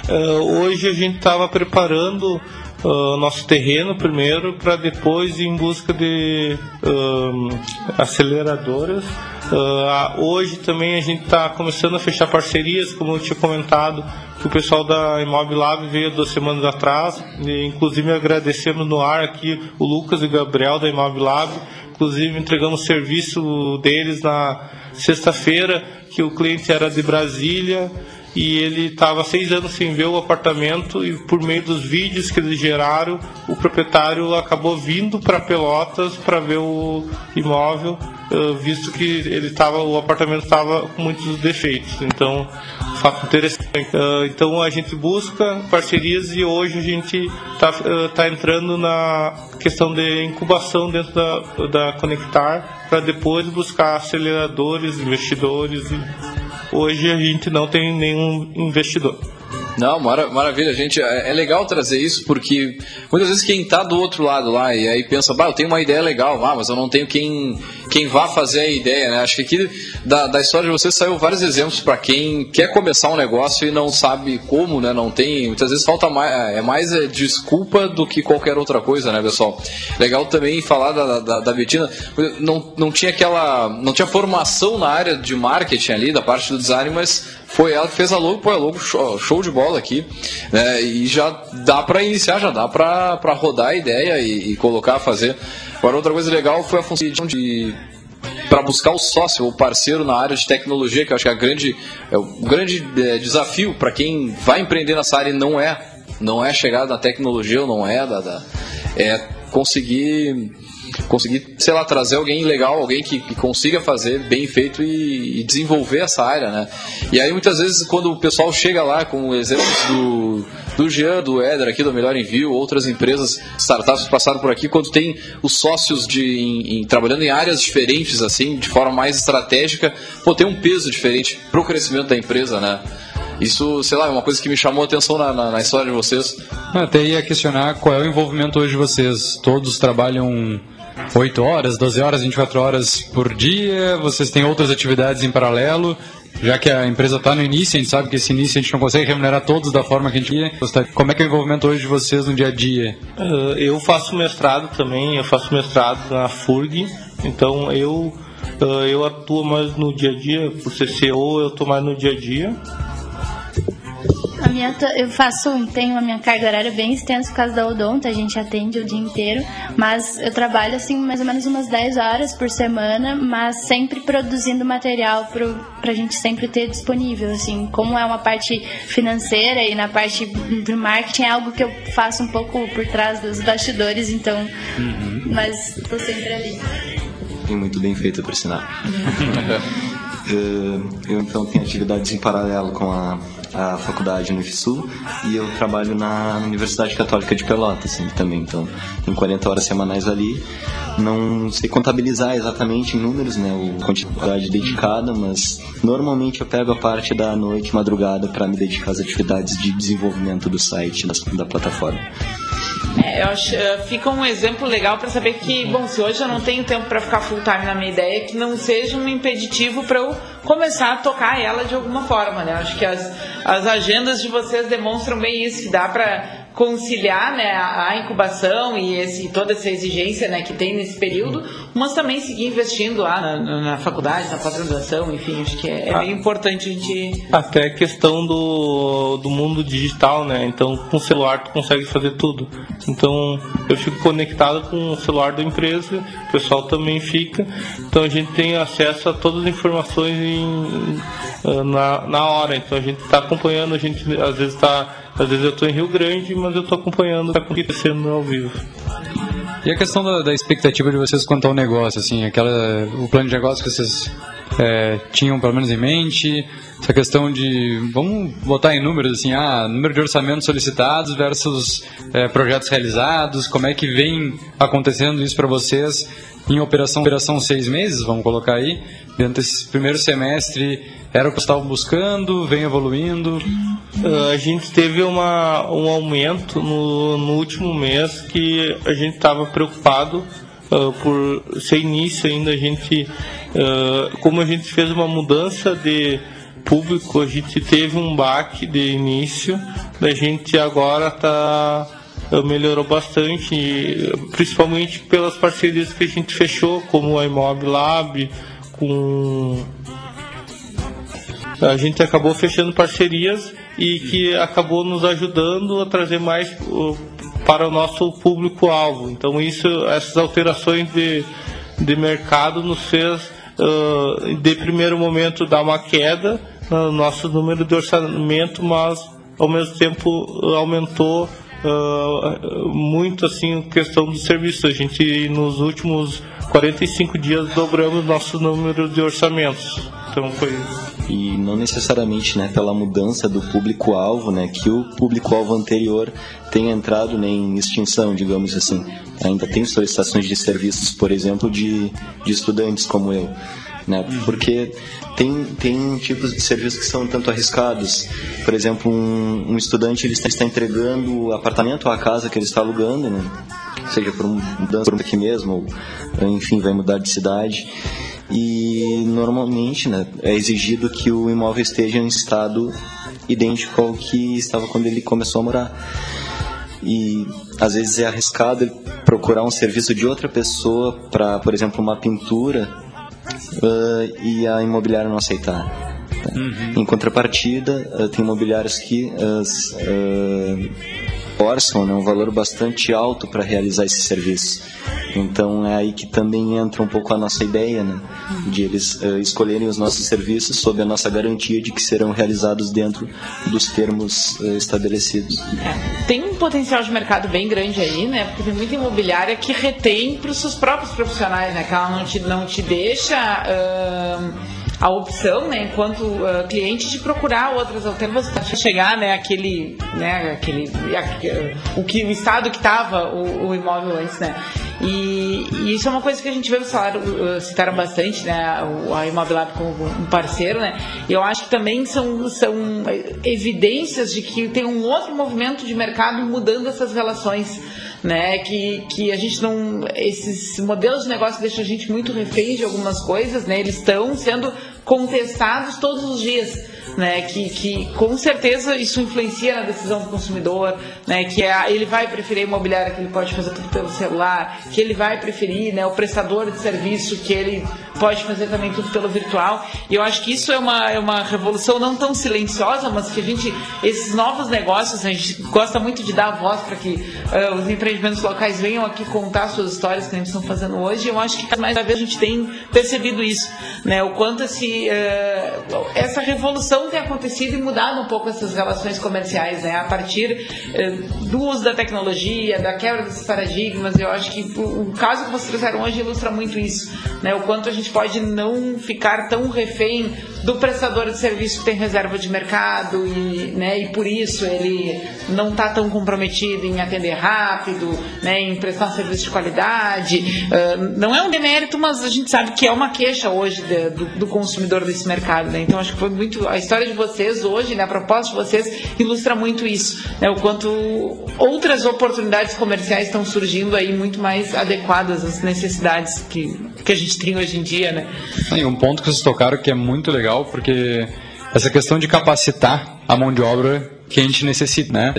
Uh, hoje a gente estava preparando o nosso terreno primeiro para depois ir em busca de uh, aceleradoras. Uh, hoje também a gente está começando a fechar parcerias, como eu tinha comentado, que o pessoal da Imob Lab veio duas semanas atrás. E, inclusive agradecemos no ar aqui o Lucas e o Gabriel da Imob Lab. Inclusive entregamos serviço deles na sexta-feira, que o cliente era de Brasília e ele estava seis anos sem ver o apartamento e por meio dos vídeos que eles geraram, o proprietário acabou vindo para Pelotas para ver o imóvel, visto que ele tava, o apartamento estava com muitos defeitos. Então, fato interessante. Então a gente busca parcerias e hoje a gente está tá entrando na questão de incubação dentro da, da Conectar para depois buscar aceleradores, investidores hoje a gente não tem nenhum investidor. Não, mara, maravilha, gente. É, é, legal trazer isso porque muitas vezes quem está do outro lado lá e aí pensa, bah, eu tenho uma ideia legal, ah, mas eu não tenho quem, quem vá fazer a ideia, né? Acho que aqui da, da história de vocês saiu vários exemplos para quem quer começar um negócio e não sabe como, né? Não tem. Muitas vezes falta mais, é mais é, desculpa do que qualquer outra coisa, né, pessoal? Legal também falar da, da, da Betina, não, não tinha aquela. não tinha formação na área de marketing ali, da parte do design, mas foi ela que fez a logo, pô, a logo show, show de bola aqui, né? E já dá para iniciar, já dá para rodar a ideia e, e colocar fazer. Agora, outra coisa legal foi a função de para buscar o sócio, o parceiro na área de tecnologia, que eu acho que é, a grande, é o grande é, desafio para quem vai empreender nessa área e não é, não é chegar na tecnologia ou não é da, da é conseguir conseguir, sei lá, trazer alguém legal, alguém que, que consiga fazer bem feito e, e, desenvolver essa área, né? E aí muitas vezes quando o pessoal chega lá com exemplos do, do Jean, do Éder aqui do Melhor Envio, outras empresas, startups passaram por aqui, quando tem os sócios de, em, em, trabalhando em áreas diferentes, assim, de forma mais estratégica, pô, tem um peso diferente pro crescimento da empresa, né? Isso, sei lá, é uma coisa que me chamou a atenção na, na, na história de vocês. Até ia questionar qual é o envolvimento hoje de vocês. Todos trabalham 8 horas, 12 horas, 24 horas por dia? Vocês têm outras atividades em paralelo? Já que a empresa está no início, a gente sabe que esse início a gente não consegue remunerar todos da forma que a gente queria. Como é que é o envolvimento hoje de vocês no dia a dia? Uh, eu faço mestrado também, eu faço mestrado na FURG, então eu, uh, eu atuo mais no dia a dia, por ser CEO eu estou mais no dia a dia. A minha, eu faço, tenho a minha carga horária bem extensa por causa da odonto, a gente atende o dia inteiro, mas eu trabalho assim mais ou menos umas 10 horas por semana, mas sempre produzindo material pro, pra gente sempre ter disponível, assim, como é uma parte financeira e na parte do marketing é algo que eu faço um pouco por trás dos bastidores, então, uhum. mas tô sempre ali. E muito bem feito, por sinal. eh, eu então tenho atividades em paralelo com a, a faculdade no IFSU e eu trabalho na Universidade Católica de Pelotas assim, também, então tem 40 horas semanais ali. Não sei contabilizar exatamente em números, né, a quantidade dedicada, mas normalmente eu pego a parte da noite, madrugada, para me dedicar às atividades de desenvolvimento do site, da, da plataforma. É, eu acho, eh, fica um exemplo legal para saber que, bom, se hoje eu não tenho tempo para ficar full time na minha ideia, que não seja um impeditivo para eu começar a tocar ela de alguma forma, né? Acho que as, as agendas de vocês demonstram bem isso, que dá para conciliar né, a, incubação e esse, toda essa exigência né, que tem nesse período, mas também seguir investindo lá na, na faculdade, na pós-graduação, enfim, acho que é, é bem importante a gente. Até a questão do, do mundo digital, né? Então, com o celular tu consegue fazer tudo. Então, eu fico conectado com o celular da empresa, o pessoal também fica. Então, a gente tem acesso a todas as informações em, na, na hora. Então, a gente está acompanhando, a gente às vezes está às vezes eu estou em Rio Grande, mas eu estou acompanhando o que está acontecendo ao vivo. E a questão da, da, expectativa de vocês quanto ao negócio, assim, aquela, o plano de negócio que vocês é, tinham pelo menos em mente, essa questão de, vamos botar em números, assim, ah, número de orçamentos solicitados versus é, projetos realizados, como é que vem acontecendo isso para vocês em operação, operação seis meses, vamos colocar aí, dentro desse primeiro semestre, era o que estavam buscando, vem evoluindo? Uh, a gente teve uma, um aumento no, no último mês que a gente estava preocupado uh, por ser início ainda, a gente, uh, como a gente fez uma mudança de público, a gente teve um baque de início, a gente agora está melhorou bastante, principalmente pelas parcerias que a gente fechou, como a Imob Lab, com a gente acabou fechando parcerias e que acabou nos ajudando a trazer mais para o nosso público-alvo. Então, isso, essas alterações de, de mercado nos fez, uh, de primeiro momento, dar uma queda no nosso número de orçamento, mas ao mesmo tempo aumentou uh, muito assim a questão do serviço. A gente nos últimos 45 dias dobramos nosso número de orçamentos. Então foi e não necessariamente né, pela mudança do público-alvo, né, que o público-alvo anterior tenha entrado né, em extinção, digamos assim. Ainda tem solicitações de serviços, por exemplo, de, de estudantes como eu. Né, porque tem, tem tipos de serviços que são tanto arriscados. Por exemplo, um, um estudante ele está, está entregando o apartamento ou a casa que ele está alugando, né, seja por um mudança por aqui mesmo, ou enfim, vai mudar de cidade e normalmente né, é exigido que o imóvel esteja em estado idêntico ao que estava quando ele começou a morar. E às vezes é arriscado procurar um serviço de outra pessoa para, por exemplo, uma pintura uh, e a imobiliária não aceitar. Uhum. Em contrapartida, uh, tem imobiliários que uh, orçam né, um valor bastante alto para realizar esse serviço. Então é aí que também entra um pouco a nossa ideia, né? De eles uh, escolherem os nossos serviços sob a nossa garantia de que serão realizados dentro dos termos uh, estabelecidos. É, tem um potencial de mercado bem grande aí, né? Porque tem muita imobiliária que retém para os seus próprios profissionais, né? Que ela não te, não te deixa. Uh a opção, né, enquanto uh, cliente, de procurar outras alternativas para chegar, né, aquele, né, aquele, aquele, o que o estado que estava o, o, imóvel antes, né. E, e, isso é uma coisa que a gente vê salário, uh, citaram bastante, né, a Imobilab como um parceiro, né. E eu acho que também são, são evidências de que tem um outro movimento de mercado mudando essas relações né? Que, que a gente não. Esses modelos de negócio deixam a gente muito refém de algumas coisas, né? Eles estão sendo contestados todos os dias né, que, que com certeza isso influencia na decisão do consumidor, né, que é, ele vai preferir a imobiliária que ele pode fazer tudo pelo celular, que ele vai preferir né, o prestador de serviço que ele pode fazer também tudo pelo virtual. E eu acho que isso é uma, é uma revolução não tão silenciosa, mas que a gente, esses novos negócios, a gente gosta muito de dar voz para que uh, os empreendimentos locais venham aqui contar suas histórias que eles estão fazendo hoje. Eu acho que mais uma vez a gente tem percebido isso, né, o quanto esse, uh, essa revolução tem acontecido e mudado um pouco essas relações comerciais, né? A partir eh, do uso da tecnologia, da quebra desses paradigmas, eu acho que o, o caso que vocês trouxeram hoje ilustra muito isso, né? O quanto a gente pode não ficar tão refém do prestador de serviço que tem reserva de mercado e, né, e por isso ele não está tão comprometido em atender rápido, né, em prestar serviço de qualidade. Uh, não é um demérito, mas a gente sabe que é uma queixa hoje de, do, do, consumidor desse mercado. Né? Então acho que foi muito a história de vocês hoje, né, a proposta de vocês ilustra muito isso, né, o quanto outras oportunidades comerciais estão surgindo aí muito mais adequadas às necessidades que, que a gente tem hoje em dia, né? E um ponto que vocês tocaram que é muito legal legal, porque essa questão de capacitar a mão de obra que a gente necessita, né?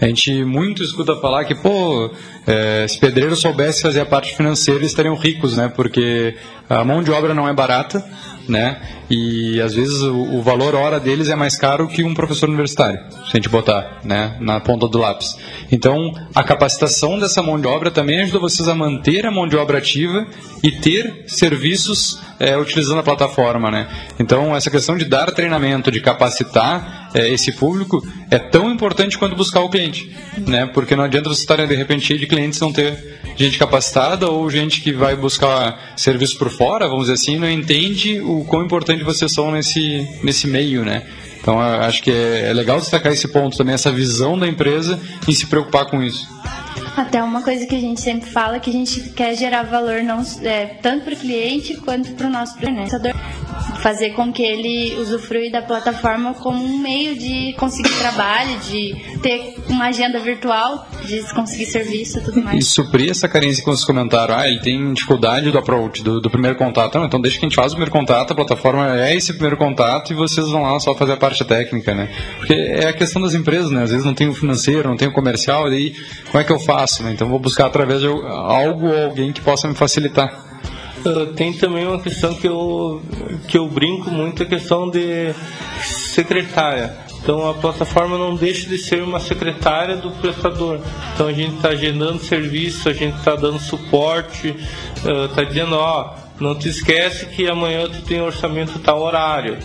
A gente muito escuta falar que, pô, é, se pedreiros soubesse fazer a parte financeira, estariam ricos, né? Porque a mão de obra não é barata, né? E às vezes o, o, valor hora deles é mais caro que um professor universitário, se a gente botar, né, na ponta do lápis. Então, a capacitação dessa mão de obra também ajuda vocês a manter a mão de obra ativa e ter serviços é, utilizando a plataforma, né? Então, essa questão de dar treinamento, de capacitar é, esse público é tão importante quanto buscar o cliente, né? Porque não adianta você estar de repente de clientes não ter gente capacitada ou gente que vai buscar serviço por fora, vamos dizer assim, não entende o quão importante vocês são nesse, nesse meio, né? Então acho que é, é legal destacar esse ponto também, essa visão da empresa em se preocupar com isso. Até uma coisa que a gente sempre fala que a gente quer gerar valor não é, tanto para o cliente quanto para o nosso fornecedor fazer com que ele usufrui da plataforma como um meio de conseguir trabalho, de ter uma agenda virtual, de conseguir serviço e tudo mais. E suprir essa carência que vocês comentaram, ah, ele tem dificuldade do approach, do, do primeiro contato. Não, então deixa que a gente faz o primeiro contato, a plataforma é esse primeiro contato e vocês vão lá só fazer a parte técnica, né? Porque é a questão das empresas, né? Às vezes não tem o financeiro, não tem o comercial, e aí como é que eu faço, né? Então vou buscar através de algo ou alguém que possa me facilitar. Uh, tem também uma questão que eu, que eu brinco muito, a questão de secretária. Então a plataforma não deixa de ser uma secretária do prestador. Então a gente está agendando serviço, a gente está dando suporte, está uh, dizendo, ó, não te esquece que amanhã tu tem orçamento tal horário.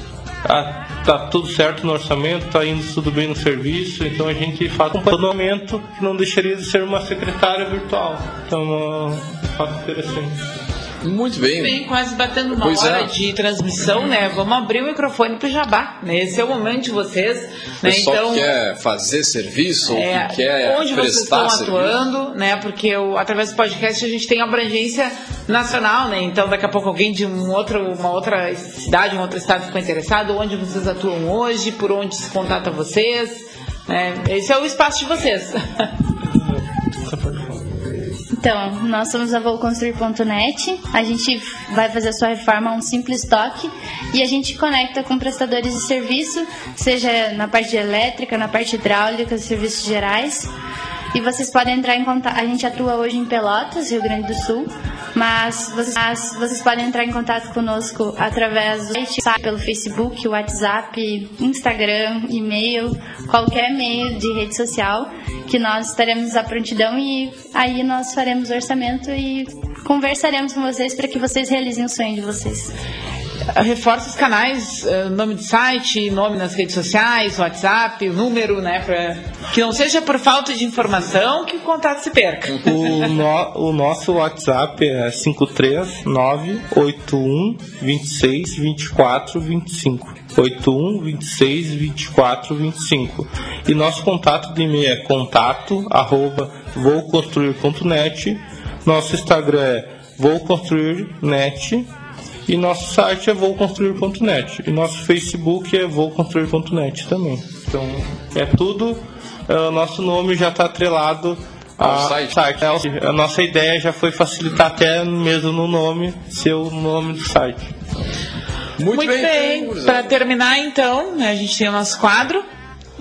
Tá, tá tudo certo no orçamento, tá indo tudo bem no serviço, então a gente faz um acompanhamento que não deixaria de ser uma secretária virtual. Então é um fato interessante. Muito bem. Bem, quase batendo uma pois hora é. de transmissão, né? Vamos abrir o microfone pro Jabá, né? Esse é o momento de vocês. Né? Então, que quer fazer serviço, é, ou que quer onde vocês estão serviço. atuando, né? Porque o, através do podcast a gente tem abrangência nacional, né? Então daqui a pouco alguém de um outro, uma outra cidade, um outro estado ficou interessado, onde vocês atuam hoje, por onde se contata vocês. Né? Esse é o espaço de vocês. Então, nós somos a VouConstruir.net. A gente vai fazer a sua reforma um simples toque e a gente conecta com prestadores de serviço, seja na parte elétrica, na parte hidráulica, serviços gerais. E vocês podem entrar em contato. A gente atua hoje em Pelotas, Rio Grande do Sul, mas vocês, mas vocês podem entrar em contato conosco através do site, pelo Facebook, WhatsApp, Instagram, e-mail, qualquer meio de rede social, que nós estaremos à prontidão e aí nós faremos orçamento e conversaremos com vocês para que vocês realizem o sonho de vocês reforça os canais, eh, nome do site, nome nas redes sociais, WhatsApp, número, né? Pra, que não seja por falta de informação que o contato se perca. O, no, o nosso WhatsApp é 53981 26 24 25. 81 26 24 25. E nosso contato de e-mail é contato arroba vouconstruir.net. Nosso Instagram é vouconstruirnet e nosso site é vouconstruir.net. E nosso Facebook é vouconstruir.net também. Então, é tudo. É, o nosso nome já está atrelado ao site. site. A nossa ideia já foi facilitar até mesmo no nome ser o nome do site. Muito, Muito bem. bem. Para terminar, então, né, a gente tem o nosso quadro.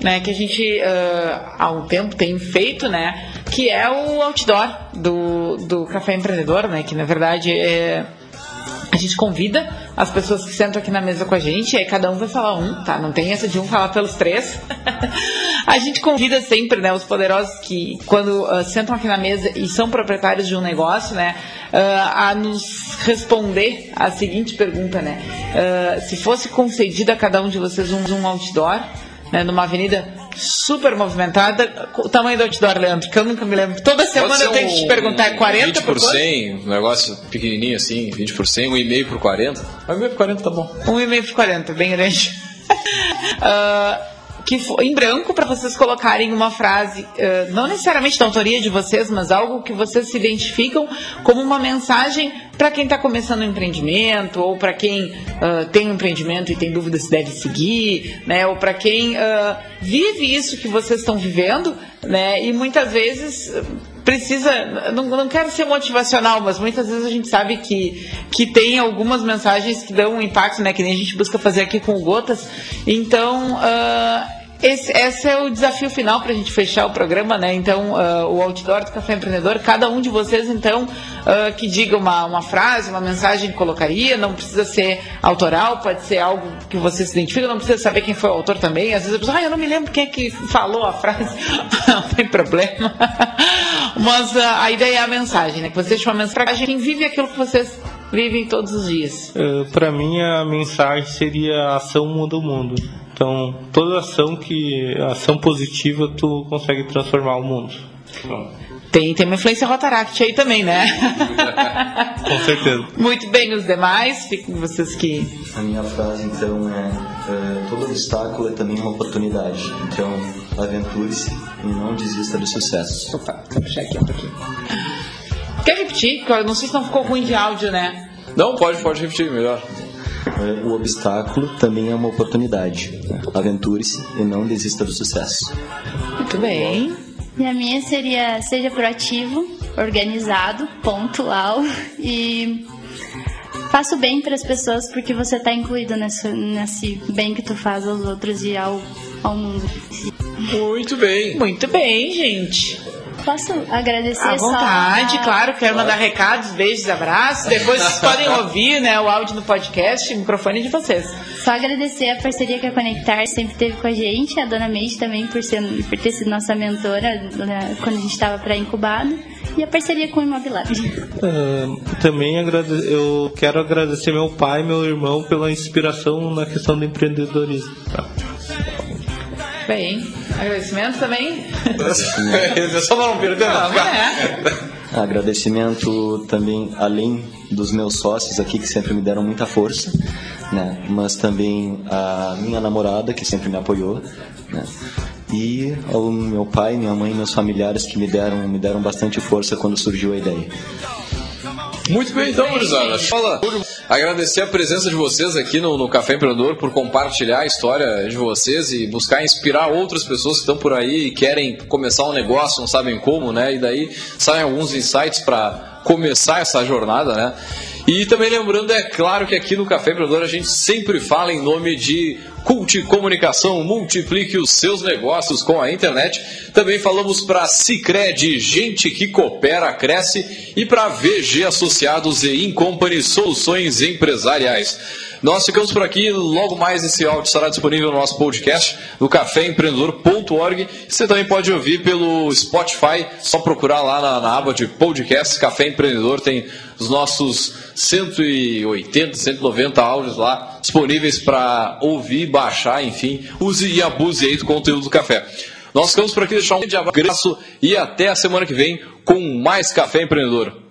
Né, que a gente uh, há um tempo tem feito, né, que é o outdoor do, do Café Empreendedor, né, que na verdade é, a gente convida as pessoas que sentam aqui na mesa com a gente, aí cada um vai falar um, tá? Não tem essa de um falar pelos três. A gente convida sempre, né, os poderosos que quando uh, sentam aqui na mesa e são proprietários de um negócio, né, uh, a nos responder a seguinte pergunta, né? Uh, se fosse concedido a cada um de vocês um, um outdoor, né, numa avenida super movimentada, o tamanho do outdoor, Leandro, que eu nunca me lembro. Toda semana eu tenho que te perguntar, é 40 20 por 100, um negócio pequenininho assim, 20 por 100, 1,5 por 40. 1,5 por 40 tá bom. 1,5 por 40, bem grande. uh, que foi em branco para vocês colocarem uma frase, uh, não necessariamente da autoria de vocês, mas algo que vocês se identificam como uma mensagem para quem está começando um empreendimento, ou para quem uh, tem um empreendimento e tem dúvida se deve seguir, né? ou para quem uh, vive isso que vocês estão vivendo, né? e muitas vezes precisa, não, não quero ser motivacional, mas muitas vezes a gente sabe que, que tem algumas mensagens que dão um impacto, né? Que nem a gente busca fazer aqui com Gotas. Então, uh, esse, esse, é o desafio final para a gente fechar o programa, né? Então, uh, o outdoor do Café Empreendedor, cada um de vocês, então, uh, que diga uma, uma frase, uma mensagem que colocaria, não precisa ser autoral, pode ser algo que você se identifica, não precisa saber quem foi o autor também. Às vezes a pessoa, ah, eu não me lembro quem é que falou a frase, não tem problema. Mas uh, a ideia é a mensagem, né? Que você deixa uma mensagem para quem vive aquilo que vocês vivem todos os dias. Para mim, a mensagem seria a ação muda o mundo. Então, toda ação que ação positiva tu consegue transformar o mundo. Tem, tem uma influência Rotaract aí também, né? Com certeza. Muito bem, os demais, fiquem vocês que. A minha frase então é, é todo obstáculo é também uma oportunidade. Então, aventure-se e não desista do sucesso. Opa, vou puxar aqui um pouquinho. Quer repetir? Eu não sei se não ficou ruim de áudio, né? Não, pode, pode repetir, melhor. O obstáculo também é uma oportunidade. Aventure-se e não desista do sucesso. Muito bem. E a minha seria seja proativo, organizado, pontual e faça o bem para as pessoas porque você está incluído nesse, nesse bem que tu faz aos outros e ao, ao mundo. Muito bem. Muito bem, gente. Posso agradecer À vontade, só a... claro. Quero mandar recados, beijos, abraços. Depois vocês podem ouvir né, o áudio no podcast, o microfone de vocês. Só agradecer a parceria que a Conectar sempre teve com a gente, a dona Meide também por, ser, por ter sido nossa mentora né, quando a gente estava pré-incubado, e a parceria com o Imobilab. Uh, também agrade... eu quero agradecer meu pai e meu irmão pela inspiração na questão do empreendedorismo. Tá? Bem, agradecimento também. Só para não perder é. Agradecimento também, além dos meus sócios aqui que sempre me deram muita força, né? mas também a minha namorada que sempre me apoiou, né? e ao meu pai, minha mãe, meus familiares que me deram me deram bastante força quando surgiu a ideia. Muito bem, então, gurizada. Fala. Agradecer a presença de vocês aqui no, no, Café Empreendedor por compartilhar a história de vocês e buscar inspirar outras pessoas que estão por aí e querem começar um negócio, não sabem como, né? E daí saem alguns insights para começar essa jornada, né? E também lembrando, é claro que aqui no Café Empreendedor a gente sempre fala em nome de Cult Comunicação, multiplique os seus negócios com a internet. Também falamos para Cicred, gente que coopera, cresce, e para VG Associados e Incompany Soluções Empresariais. Nós ficamos por aqui, logo mais esse áudio estará disponível no nosso podcast, no caféempreendedor.org. Você também pode ouvir pelo Spotify, só procurar lá na, na aba de podcast, Café Empreendedor, tem os nossos 180, 190 áudios lá disponíveis para ouvir, baixar, enfim, use e abuse aí do conteúdo do café. Nós ficamos por aqui, deixar um grande abraço e até a semana que vem com mais Café Empreendedor.